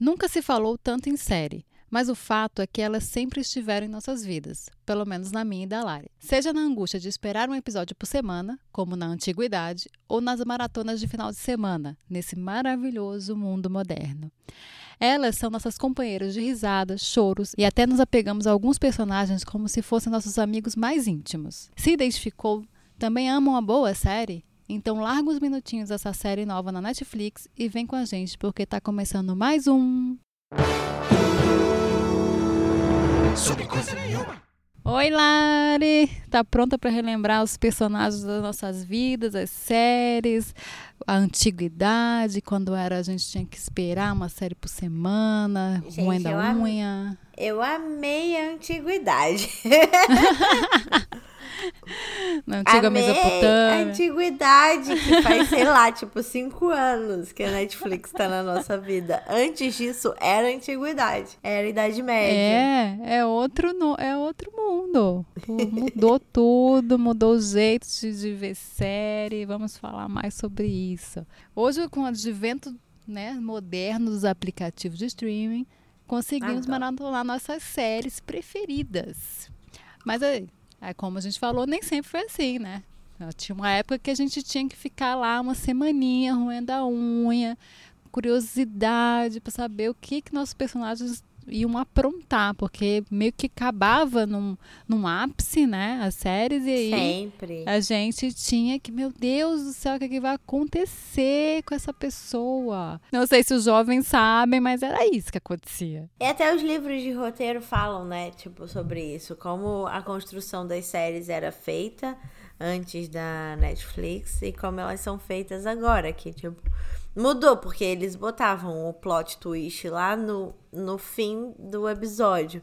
Nunca se falou tanto em série, mas o fato é que elas sempre estiveram em nossas vidas, pelo menos na minha e da Lari. Seja na angústia de esperar um episódio por semana, como na antiguidade, ou nas maratonas de final de semana, nesse maravilhoso mundo moderno. Elas são nossas companheiras de risadas, choros e até nos apegamos a alguns personagens como se fossem nossos amigos mais íntimos. Se identificou? Também ama uma boa série? Então larga uns minutinhos dessa série nova na Netflix e vem com a gente porque tá começando mais um Sobre coisa nenhuma. Oi, Lari! Tá pronta para relembrar os personagens das nossas vidas, as séries, a antiguidade, quando era a gente tinha que esperar uma série por semana, gente, da unha. eu amei a antiguidade. Na antiga Amei Mesopotâmia. A antiguidade, que faz, sei lá, tipo, cinco anos que a Netflix tá na nossa vida. Antes disso, era antiguidade. Era Idade Média. É, é outro, é outro mundo. Mudou tudo, mudou o jeito de, ver série. Vamos falar mais sobre isso. Hoje, com o advento né, moderno dos aplicativos de streaming, conseguimos maratonar nossas séries preferidas. Mas aí, é como a gente falou, nem sempre foi assim, né? Tinha uma época que a gente tinha que ficar lá uma semaninha roendo a unha, curiosidade para saber o que que nossos personagens iam aprontar, porque meio que acabava num, num ápice, né? As séries, e aí Sempre. a gente tinha que, meu Deus do céu, o que, é que vai acontecer com essa pessoa? Não sei se os jovens sabem, mas era isso que acontecia. E até os livros de roteiro falam, né? Tipo, sobre isso, como a construção das séries era feita antes da Netflix e como elas são feitas agora, que tipo Mudou, porque eles botavam o plot twist lá no, no fim do episódio.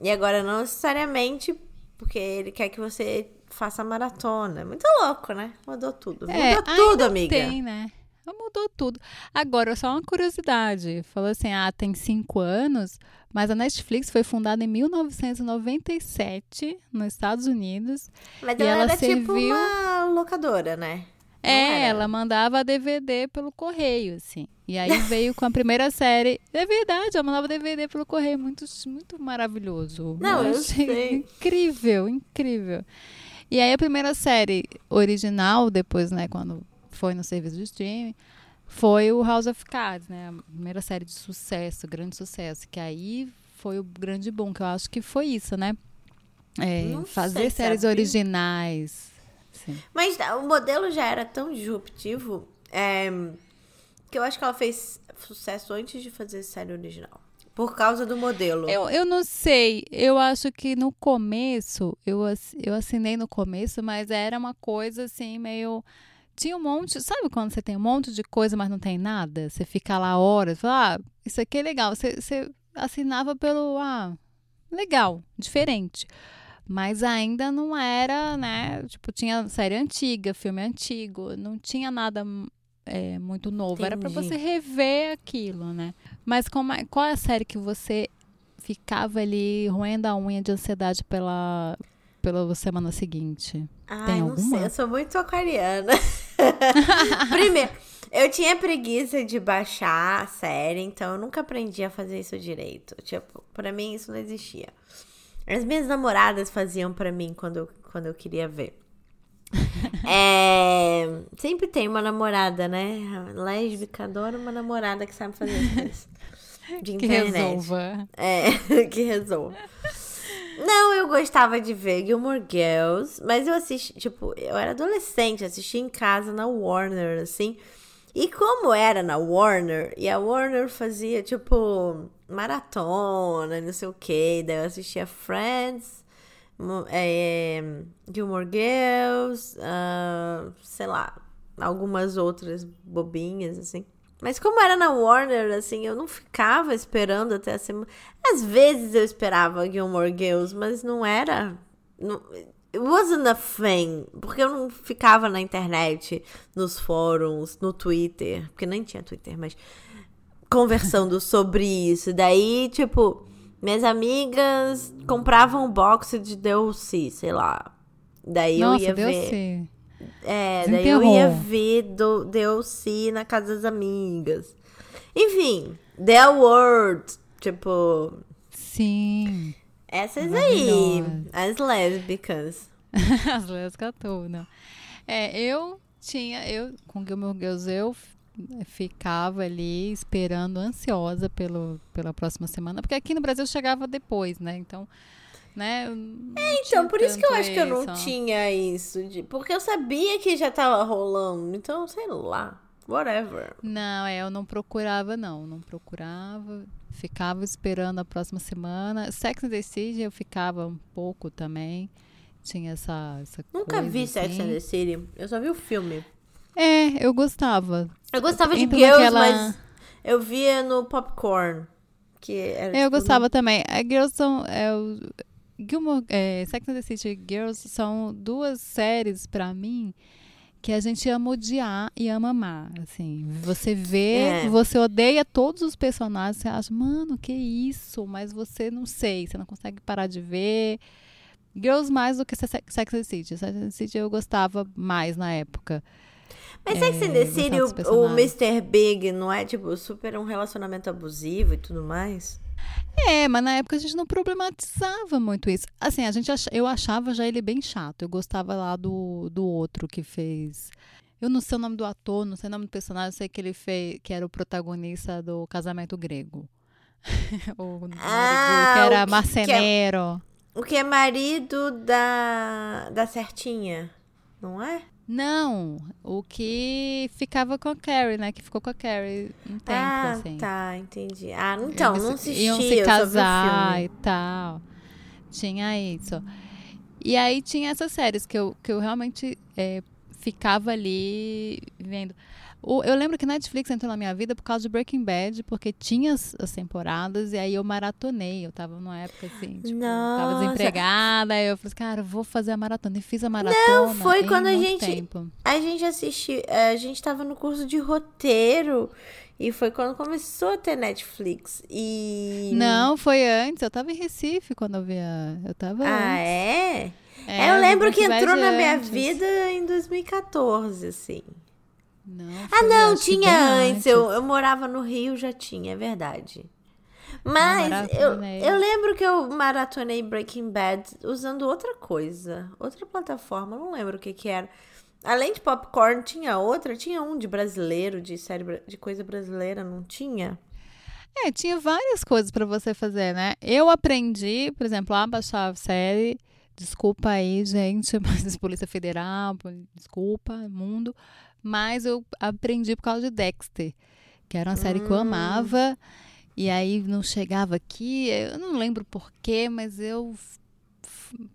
E agora não necessariamente porque ele quer que você faça maratona. Muito louco, né? Mudou tudo. É, Mudou tudo, amiga. Tem, né? Mudou tudo. Agora, só uma curiosidade. Falou assim: ah, tem cinco anos, mas a Netflix foi fundada em 1997 nos Estados Unidos. Mas ela, ela era tipo serviu... tipo uma locadora, né? É, ela mandava DVD pelo correio, assim. E aí veio com a primeira série. É verdade, ela mandava DVD pelo correio. Muito, muito maravilhoso. Não, eu, eu sei. Incrível, incrível. E aí a primeira série original, depois, né, quando foi no serviço de streaming, foi o House of Cards, né? A primeira série de sucesso, grande sucesso. Que aí foi o grande boom, que eu acho que foi isso, né? É, fazer séries originais Sim. Mas o modelo já era tão disruptivo é, que eu acho que ela fez sucesso antes de fazer série original. Por causa do modelo. Eu, eu não sei. Eu acho que no começo, eu, eu assinei no começo, mas era uma coisa assim, meio. Tinha um monte. Sabe quando você tem um monte de coisa, mas não tem nada? Você fica lá horas, fala, ah, isso aqui é legal. Você, você assinava pelo. Ah, legal, diferente. Mas ainda não era, né? Tipo, tinha série antiga, filme antigo, não tinha nada é, muito novo. Entendi. Era para você rever aquilo, né? Mas como, é, qual é a série que você ficava ali roendo a unha de ansiedade pela, pela semana seguinte? Ai, Tem alguma? não sei, eu sou muito aquariana. Primeiro, eu tinha preguiça de baixar a série, então eu nunca aprendi a fazer isso direito. Tipo, pra mim isso não existia. As minhas namoradas faziam para mim quando, quando eu queria ver. é, sempre tem uma namorada, né? Lésbica adora uma namorada que sabe fazer as coisas. De que internet. resolva. É, que resolva. Não, eu gostava de ver Gilmore Girls, mas eu assisti, tipo, eu era adolescente, assisti em casa na Warner, assim. E como era na Warner, e a Warner fazia, tipo, maratona, não sei o que, daí eu assistia Friends, é, Gilmore Girls, uh, sei lá, algumas outras bobinhas, assim. Mas como era na Warner, assim, eu não ficava esperando até a semana. Às vezes eu esperava Gilmore Girls, mas não era. Não, it wasn't a thing. Porque eu não ficava na internet, nos fóruns, no Twitter. Porque nem tinha Twitter, mas. Conversando sobre isso. Daí, tipo, minhas amigas compravam um box de DLC, sei lá. Daí Nossa, eu ia DLC. ver. É, daí eu ia ver do DLC na casa das amigas. Enfim, The World. Tipo. Sim. Essas aí. As lésbicas. As lésbicas todas. É, eu tinha. Eu, com Gilmore Girls, eu ficava ali esperando, ansiosa pelo, pela próxima semana, porque aqui no Brasil chegava depois, né? Então, né? É, então, por isso que eu acho que eu não tinha isso, de, porque eu sabia que já tava rolando, então, sei lá, whatever. Não, é, eu não procurava, não, não procurava, ficava esperando a próxima semana. Sex and the City eu ficava um pouco também, tinha essa, essa Nunca vi assim. Sex and the City, eu só vi o filme. É, eu gostava. Eu gostava de Girls, naquela... mas eu via no Popcorn. Que era, eu tipo, gostava no... também. A Girls são. É, o, Gilmore, é, Sex and the City Girls são duas séries, para mim, que a gente ama odiar e ama amar. Assim, você vê, é. você odeia todos os personagens, você acha, mano, que isso? Mas você não sei, você não consegue parar de ver. Girls mais do que Sex and the City. Sex and the City eu gostava mais na época. Mas é, Sex and the City, o, o Mr. Big não é, tipo, super um relacionamento abusivo e tudo mais? É, mas na época a gente não problematizava muito isso. Assim, a gente ach... eu achava já ele bem chato. Eu gostava lá do, do outro que fez. Eu não sei o nome do ator, não sei o nome do personagem, sei que ele fez, que era o protagonista do Casamento Grego. o ah, que era o que, marceneiro. Que é, o que é marido da, da certinha, não é? Não, o que ficava com a Carrie, né? Que ficou com a Carrie um tempo, ah, assim. tá, entendi. Ah, então, Eles não assisti, Iam se casar e tal. Tinha isso. E aí tinha essas séries que eu, que eu realmente é, ficava ali vendo. O, eu lembro que Netflix entrou na minha vida por causa de Breaking Bad, porque tinha as, as temporadas e aí eu maratonei. Eu tava numa época assim, tipo, Nossa. tava desempregada. Aí eu falei, cara, vou fazer a maratona. E fiz a maratona. Não, foi quando a gente. Tempo. A gente assistiu. A gente tava no curso de roteiro. E foi quando começou a ter Netflix. E. Não, foi antes. Eu tava em Recife quando eu via. Eu tava. Ah, antes. é? é? eu lembro que entrou na minha vida em 2014, assim. Não, ah, não, tinha antes. Eu, eu morava no Rio, já tinha, é verdade. Mas eu, eu lembro que eu maratonei Breaking Bad usando outra coisa, outra plataforma, não lembro o que que era. Além de popcorn, tinha outra? Tinha um de brasileiro, de série de coisa brasileira, não tinha? É, tinha várias coisas para você fazer, né? Eu aprendi, por exemplo, a baixar a série. Desculpa aí, gente, mas Polícia Federal, desculpa, mundo. Mas eu aprendi por causa de Dexter, que era uma hum. série que eu hum. amava. E aí não chegava aqui, eu não lembro porquê, mas eu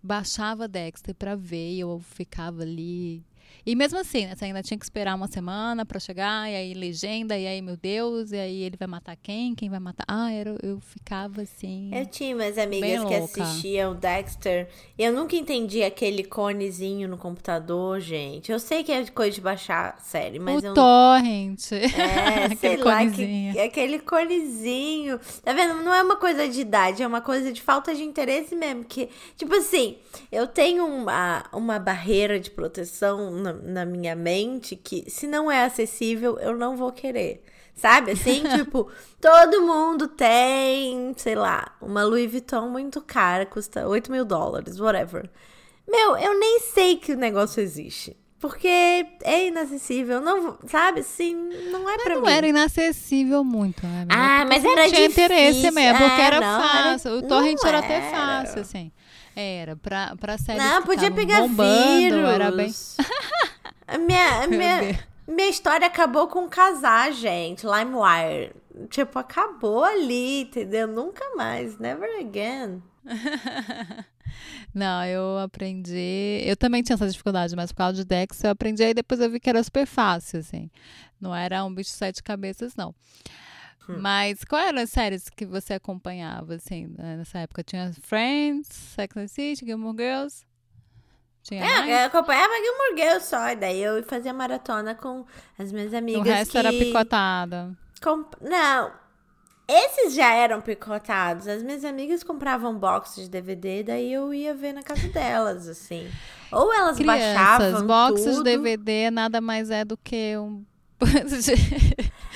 baixava Dexter para ver e eu ficava ali e mesmo assim, né, você ainda tinha que esperar uma semana para chegar, e aí legenda, e aí, meu Deus, e aí ele vai matar quem? Quem vai matar? Ah, era, eu ficava assim. Eu tinha umas amigas que assistiam Dexter, e eu nunca entendi aquele conezinho no computador, gente. Eu sei que é coisa de baixar série, mas o eu. Torrent. É, sei lá, que, aquele conezinho. Tá vendo? Não é uma coisa de idade, é uma coisa de falta de interesse mesmo. Que, tipo assim, eu tenho uma, uma barreira de proteção na, na minha mente que se não é acessível, eu não vou querer. Sabe? Assim, tipo, todo mundo tem, sei lá, uma Louis Vuitton muito cara, custa 8 mil dólares, whatever. Meu, eu nem sei que o negócio existe. Porque é inacessível, não, sabe? Assim, não é mas pra não mim. Não era inacessível muito, né? Ah, mas era não tinha difícil. interesse mesmo, porque é, era não, fácil. Era, o torrent era até fácil, assim. Era, pra, pra séries Não, podia pegar bombando, vírus. Era bem... minha, minha, minha história acabou com casar, gente. LimeWire. Tipo, acabou ali, entendeu? Nunca mais. Never again. Não, eu aprendi. Eu também tinha essa dificuldade, mas por causa de Dex eu aprendi e depois eu vi que era super fácil, assim. Não era um bicho de sete cabeças, não. Hum. Mas quais eram as séries que você acompanhava, assim, né, nessa época? Tinha Friends, Sex and City, Gilmore Girls? Tinha é, mais? eu acompanhava Gilmore Girls só, e daí eu fazia maratona com as minhas amigas O resto que... era picotada. Comp... Não, esses já eram picotados. As minhas amigas compravam boxes de DVD, daí eu ia ver na casa delas, assim. Ou elas Crianças, baixavam boxes tudo. de DVD nada mais é do que um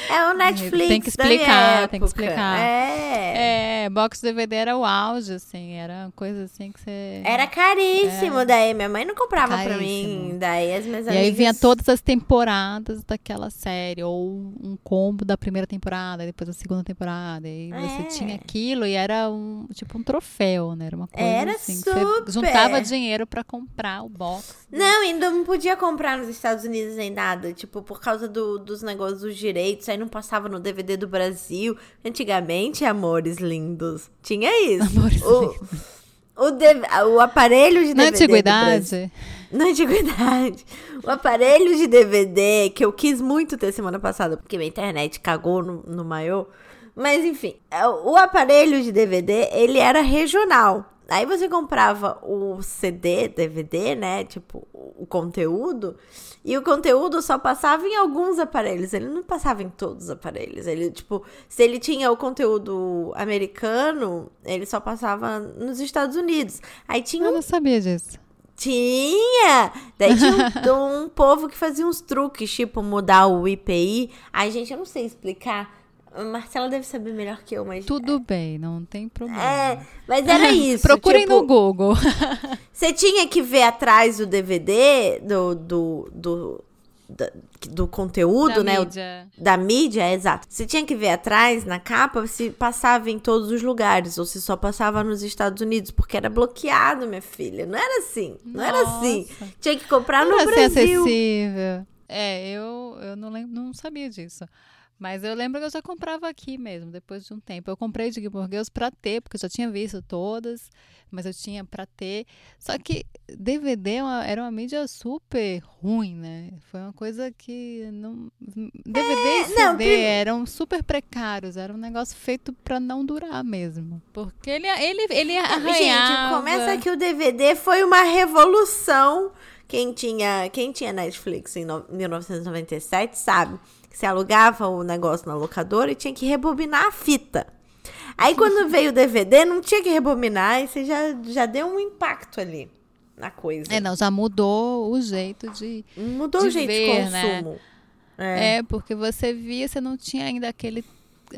É o Netflix. Tem que explicar, tem que explicar. É. É, box DVD era o auge, assim, era uma coisa assim que você. Era caríssimo, daí minha mãe não comprava pra Caríssimo. mim, daí as minhas E amigas... aí vinha todas as temporadas daquela série, ou um combo da primeira temporada, depois da segunda temporada. E aí você É. tinha aquilo e era um tipo um troféu, né? Era uma coisa Era assim. que super. Você juntava dinheiro pra comprar o box. Não, ainda não podia comprar nos Estados Unidos nem nada, tipo, por causa do- dos negócios dos direitos, aí não passava no DVD do Brasil. Antigamente, amores lindos, tinha isso. Amores o, o, DV o aparelho de Na DVD Brasil- antiguidade, Na antiguidade. O aparelho de DVD que eu quis muito ter semana passada, porque minha internet cagou no, no maiô. Mas enfim, é, o aparelho de DVD, ele era regional. Aí você comprava o CD, DVD, né? Tipo, o conteúdo. E o conteúdo só passava em alguns aparelhos. Ele não passava em todos os aparelhos. Ele, tipo, se ele tinha o conteúdo americano, ele só passava nos Estados Unidos. Aí tinha eu um não sabia disso. tinha! Daí tinha um, um povo que fazia uns truques, tipo mudar o IPI. Ai, gente, eu não sei explicar. Marcela deve saber melhor que eu, mas. Tudo bem, não tem problema. É, mas era isso. Procurem tipo, no Google. Você tinha que ver atrás do DVD, do. do, do, da- do conteúdo, Da né? mídia. Da mídia, é, exato. Você tinha que ver atrás, na capa, se passava em todos os lugares, ou se só passava nos Estados Unidos, porque era bloqueado, minha filha. Não era assim. Não era assim. Nossa. Tinha que comprar no Não era ser Brasil. acessível. É, eu, eu não, lembro, não sabia disso. Mas eu lembro que eu já comprava aqui mesmo, depois de um tempo. Eu comprei de Gilmore Girls pra ter, porque eu já tinha visto todas, mas eu tinha pra ter. Só que DVD é era uma mídia super ruim, né? Foi uma coisa que não. DVD e CD É, não, prim- eram super precários, era um negócio feito pra não durar mesmo. Porque ele, ele, ele arranhava. Gente, começa que o DVD foi uma revolução. Quem tinha, quem tinha Netflix em no- 1997 sabe que você alugava o negócio na locadora e tinha que rebobinar a fita. Aí quando veio o DVD, não tinha que rebobinar e você já, já deu um impacto ali na coisa. É, não, já mudou o jeito de. Mudou de o jeito ver, de né? consumo. É. É. porque você via, você não tinha ainda aquele.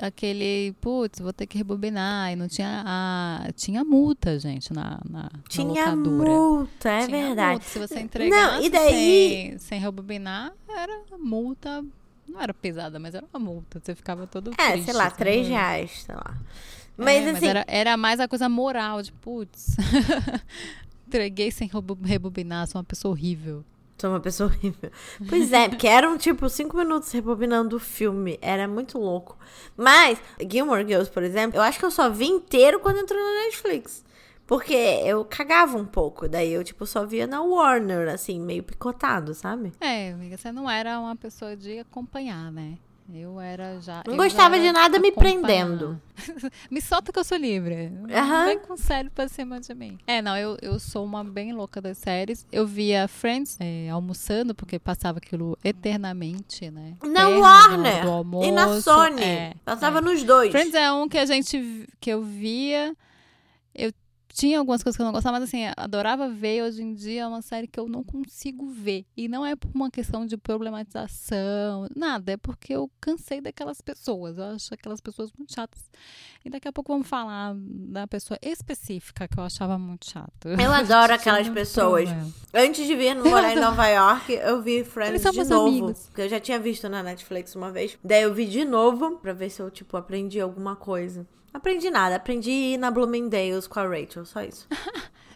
Aquele, putz, vou ter que rebobinar. E não tinha a. Tinha multa, gente, na, na, na Tinha locadora. multa, é Tinha verdade. multa. Se você entregasse e daí- sem, sem rebobinar, era multa. Não era pesada, mas era uma multa. Você ficava todo É, triste, sei lá, assim. três reais, sei lá. Mas É, assim, era, era mais a coisa moral, de putz. Entreguei sem rebo- rebobinar, sou uma pessoa horrível. Sou uma pessoa horrível. Pois é, porque eram tipo cinco minutos rebobinando o filme. Era muito louco. Mas, Gilmore Girls, por exemplo, eu acho que eu só vi inteiro quando entrou na Netflix. Porque eu cagava um pouco. Daí eu, tipo, só via na Warner, assim, meio picotado, sabe? É, amiga, você não era uma pessoa de acompanhar, né? Eu era já. Não gostava já de nada me prendendo. me solta que eu sou livre. Não vem com sério pra cima de mim. É, não, eu, eu sou uma bem louca das séries. Eu via Friends é, almoçando, porque passava aquilo eternamente, né? Na Warner almoço. e na Sony. É, Passava é. nos dois. Friends é um que a gente que eu via. Eu tinha algumas coisas que eu não gostava, mas assim, adorava ver. Hoje em dia é uma série que eu não consigo ver. E não é por uma questão de problematização, nada. É porque eu cansei daquelas pessoas. Eu acho aquelas pessoas muito chatas. E daqui a pouco vamos falar da pessoa específica que eu achava muito chata. Eu adoro aquelas pessoas. problema. Antes de vir morar em Nova York, eu vi Friends de novo. amigos. Porque eu já tinha visto na Netflix uma vez. Daí eu vi de novo pra ver se eu, tipo, aprendi alguma coisa. Aprendi nada. Aprendi ir na Bloomingdale's com a Rachel. Só isso.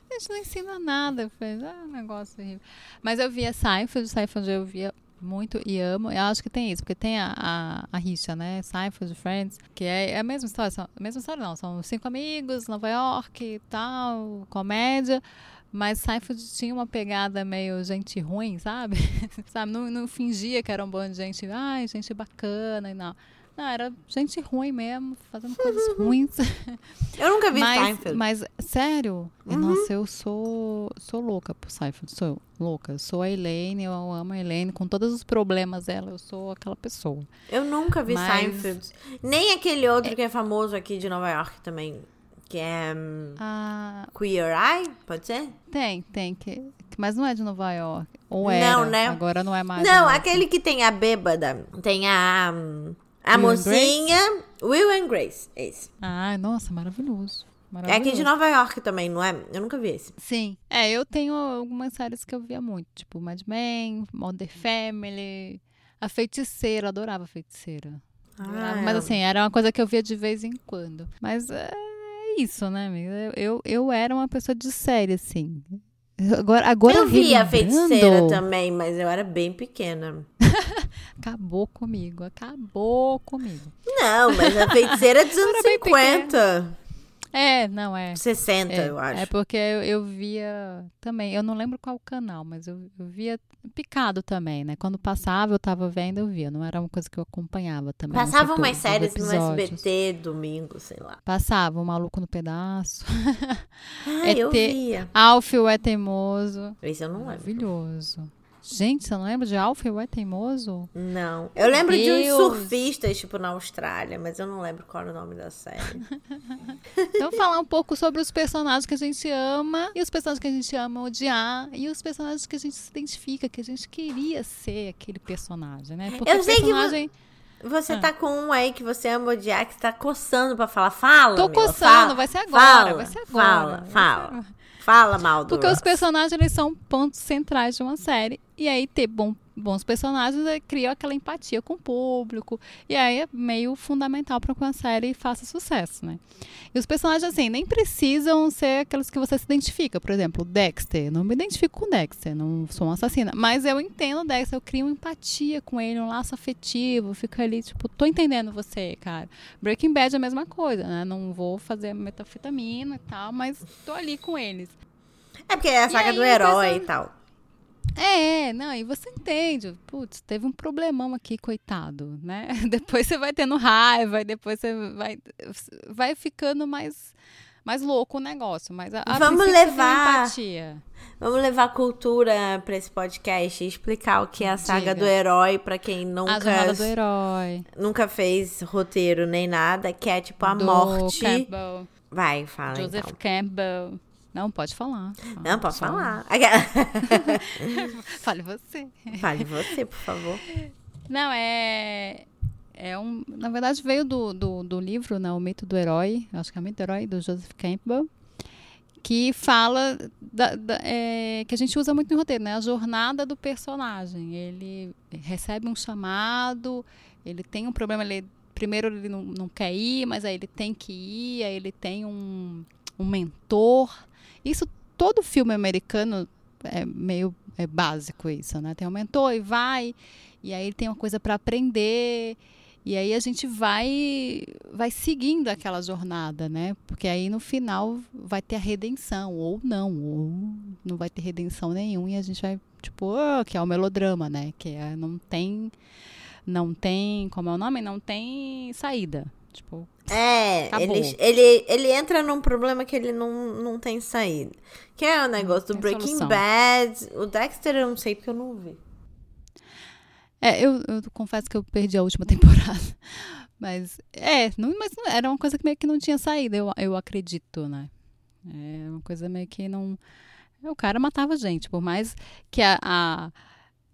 A gente não ensina nada, fez ah, um negócio horrível. Mas eu via Seinfeld, Seinfeld eu via muito e amo. Eu acho que tem isso, porque tem a, a, a rixa, né? Seinfeld, Friends, que é, é a mesma história. São, a mesma história não, são cinco amigos, Nova York e tal, comédia. Mas Seinfeld tinha uma pegada meio gente ruim, sabe? sabe? Não, não fingia que era um bando de gente, ai, gente bacana e não. Não, era gente ruim mesmo, fazendo coisas ruins. Eu nunca vi Mas, Seinfeld. mas sério, Uhum. nossa, eu sou sou louca por Seinfeld, sou louca. Eu sou a Elaine, eu amo a Elaine, com todos os problemas dela, eu sou aquela pessoa. Eu nunca vi Mas- Seinfeld. Nem aquele outro que é famoso aqui de Nova York também. Que é hum, Ah, Queer Eye, pode ser? tem, tem que, mas não é de Nova York. Ou era? Não, né? Agora não é mais. Não, aquele que tem a bêbada. Tem a. A Will mocinha. Will and Grace. Esse. Ai, nossa, maravilhoso. É aqui de Nova York também, não é? Eu nunca vi esse. Sim. É, eu tenho algumas séries que eu via muito, tipo Mad Men, Modern Family, A Feiticeira, eu adorava A Feiticeira. Adorava, Ah, Mas é. assim, era uma coisa que eu via de vez em quando. Mas é isso, né, amiga? Eu, eu, era uma pessoa de série, assim. Agora, agora eu vi a feiticeira também, mas eu era bem pequena. Acabou comigo, acabou comigo. Não, mas a feiticeira é dos anos Era bem 50. É, não, é. 60, É, eu acho. é porque eu, eu via também, eu não lembro qual canal, mas eu, eu via picado também, né? Quando passava, eu tava vendo, eu via. Não era uma coisa que eu acompanhava também. Passavam umas séries no. SBT, domingo, sei lá. Passava, o Maluco no Pedaço. Ah, eu ET. via. Alfio é Teimoso. Esse eu não lembro. Maravilhoso. Gente, você não lembra de Alfio é Teimoso? Não. Eu lembro de uns Deus. surfistas, tipo, na Austrália, mas eu não lembro qual era o nome da série. Então, falar um pouco sobre os personagens que a gente ama e os personagens que a gente ama odiar e os personagens que a gente se identifica, que a gente queria ser aquele personagem, né? Porque Eu o sei que personagem. Você Ah. tá com um aí que você ama odiar, que tá coçando pra falar. Fala, Tô Mila, coçando, fala, vai ser agora, fala, vai ser agora. Fala, fala. Fala mal do Porque os personagens eles são pontos centrais de uma série. E aí ter bom- bons personagens é, cria aquela empatia com o público. E aí é meio fundamental para que uma série faça sucesso, né? E os personagens, assim, nem precisam ser aqueles que você se identifica. Por exemplo, Dexter. Não me identifico com Dexter, não sou uma assassina. Mas eu entendo o Dexter, eu crio uma empatia com ele, um laço afetivo. Fico ali, tipo, tô entendendo você, cara. Breaking Bad é a mesma coisa, né? Não vou fazer metafetamina e tal, mas tô ali com eles. É porque é a saga aí, do herói e tal. É, não, e você entende, putz, teve um problemão aqui, coitado, né? Depois você vai tendo raiva, e depois você vai, vai ficando mais, mais louco o negócio, mas a, a Vamos levar- empatia. Vamos levar cultura pra esse podcast e explicar o que é a saga Diga. do herói pra quem nunca, jornada do herói, nunca fez roteiro nem nada, que é tipo a do morte. Campbell, Vai, fala Joseph então. Campbell. Não, pode falar. Não, posso Só- falar. Fale você. Fale você, por favor. Não, é. É um, na verdade, veio do, do, do livro, né, O Mito do Herói, acho que é o Mito do Herói, do Joseph Campbell, que fala da, da- é, que a gente usa muito no roteiro, né? A jornada do personagem. Ele recebe um chamado, ele tem um problema, ele, primeiro ele não, não quer ir, mas aí ele tem que ir, aí ele tem um, um mentor. Isso, todo filme americano é meio é básico isso, né? Tem um mentor e vai, e aí tem uma coisa para aprender. E aí a gente vai vai seguindo aquela jornada, né? Porque aí no final vai ter a redenção ou não, ou não vai ter redenção nenhuma e a gente vai tipo, ah, que é o melodrama, né? Que é, não tem não tem, como é o nome? Não tem saída. Tipo, É, Acabou. ele, ele, ele entra num problema que ele não, não tem saída. Que é o negócio do Breaking solução. Bad. O Dexter eu não sei porque eu não vi. É, eu, eu confesso que eu perdi a última temporada. Mas, é, não, mas era uma coisa que meio que não tinha saída, eu, eu acredito, né? É uma coisa meio que não. O cara matava gente, por mais que a. a-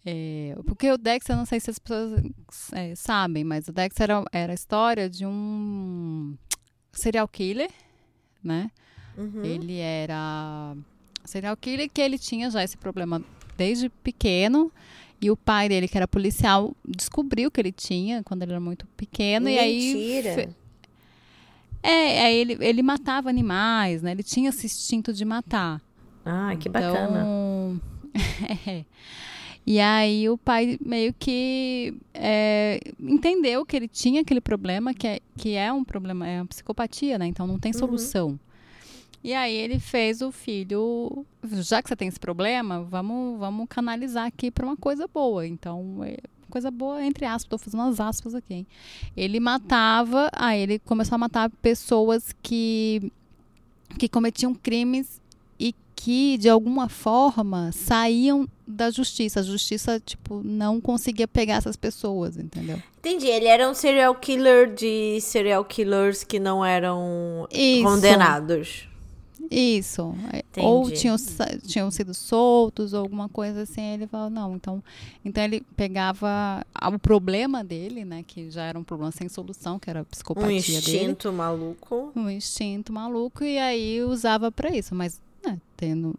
é, porque o Dexter, eu não sei se as pessoas é, sabem, mas o Dexter era, era a história de um serial killer, né? Uhum. Ele era serial killer que ele tinha já esse problema desde pequeno. E o pai dele, que era policial, descobriu que ele tinha quando ele era muito pequeno. E aí. Mentira. É, aí ele, ele matava animais, né? Ele tinha esse instinto de matar. Ah, que bacana. Então, é. E aí o pai meio que é, entendeu que ele tinha aquele problema, que é, que é um problema, é uma psicopatia, né? Então não tem solução. E aí ele fez o filho, já que você tem esse problema, vamos, vamos canalizar aqui para uma coisa boa. Então, é, coisa boa, entre aspas, estou fazendo umas aspas aqui. hein? Ele matava, aí ele começou a matar pessoas que, que cometiam crimes e que, de alguma forma, saíam da justiça. A justiça, tipo, não conseguia pegar essas pessoas, entendeu? Entendi, ele era um serial killer de serial killers que não eram Isso. condenados. Isso. Ou tinham, tinham sido soltos, ou alguma coisa assim. Ele falou, não, então, então ele pegava o problema dele, né? Que já era um problema sem solução, que era a psicopatia dele. Um instinto dele, maluco. Um instinto maluco, e aí usava para isso. Mas né, tendo,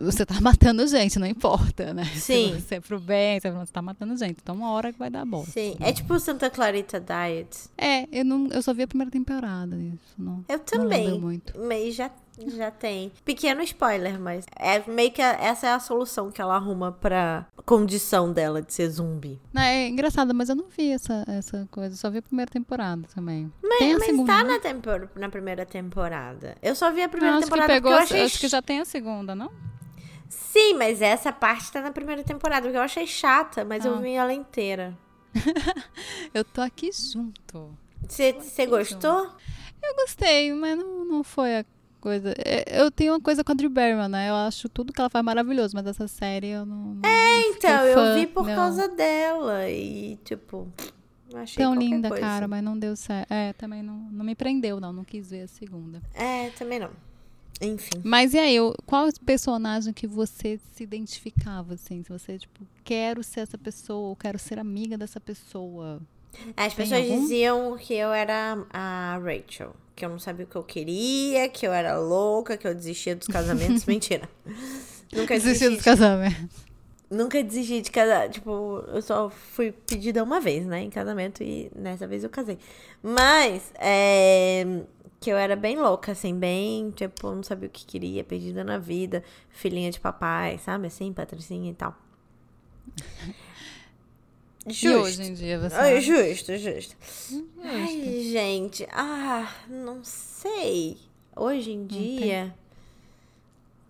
você tá matando gente, não importa, né? Sim. Se é pro bem, se você tá matando gente. Então uma hora que vai dar bosta. Sim. É tipo Santa Clarita Diet. É, eu, não, eu só vi a primeira temporada. Isso, não, eu também. Não muito. Mas já já tem. Pequeno spoiler, mas é meio que a, essa é a solução que ela arruma pra condição dela de ser zumbi. É engraçado, mas eu não vi essa, essa coisa. Só vi a primeira temporada também. Mas, tem a mas segunda, tá né? na, tempor na primeira temporada. Eu só vi a primeira acho temporada que pegou, eu achei... Acho que já tem a segunda, não? Sim, mas essa parte tá na primeira temporada, porque eu achei chata, mas ah. eu vi ela inteira. eu tô aqui junto. Você gostou? Junto. Eu gostei, mas não, não foi a coisa. É, eu tenho uma coisa com a Drew Barrymore, né? Eu acho tudo que ela faz maravilhoso, mas essa série eu não. não é, então, fã, eu vi por não. causa dela. E, tipo, achei Tão linda, coisa. cara, mas não deu certo. É, também não, não me prendeu, não. Não quis ver a segunda. É, também não. Enfim. Mas e aí, qual personagem que você se identificava, assim? Se você, tipo, quero ser essa pessoa, ou quero ser amiga dessa pessoa. As Tem pessoas algum? diziam que eu era a Rachel que eu não sabia o que eu queria, que eu era louca, que eu desistia dos casamentos. Mentira. Nunca desisti dos casamentos. Nunca desisti de casar. Tipo, eu só fui pedida uma vez, né? Em casamento e nessa vez eu casei. Mas, é. Que eu era bem louca, assim, bem, tipo, não sabia o que queria, perdida na vida, filhinha de papai, sabe? Assim, patricinha e tal. Justo. E hoje em dia você. Ai, justo, justo. Hum, Ai, gente. Ah, não sei. Hoje em dia.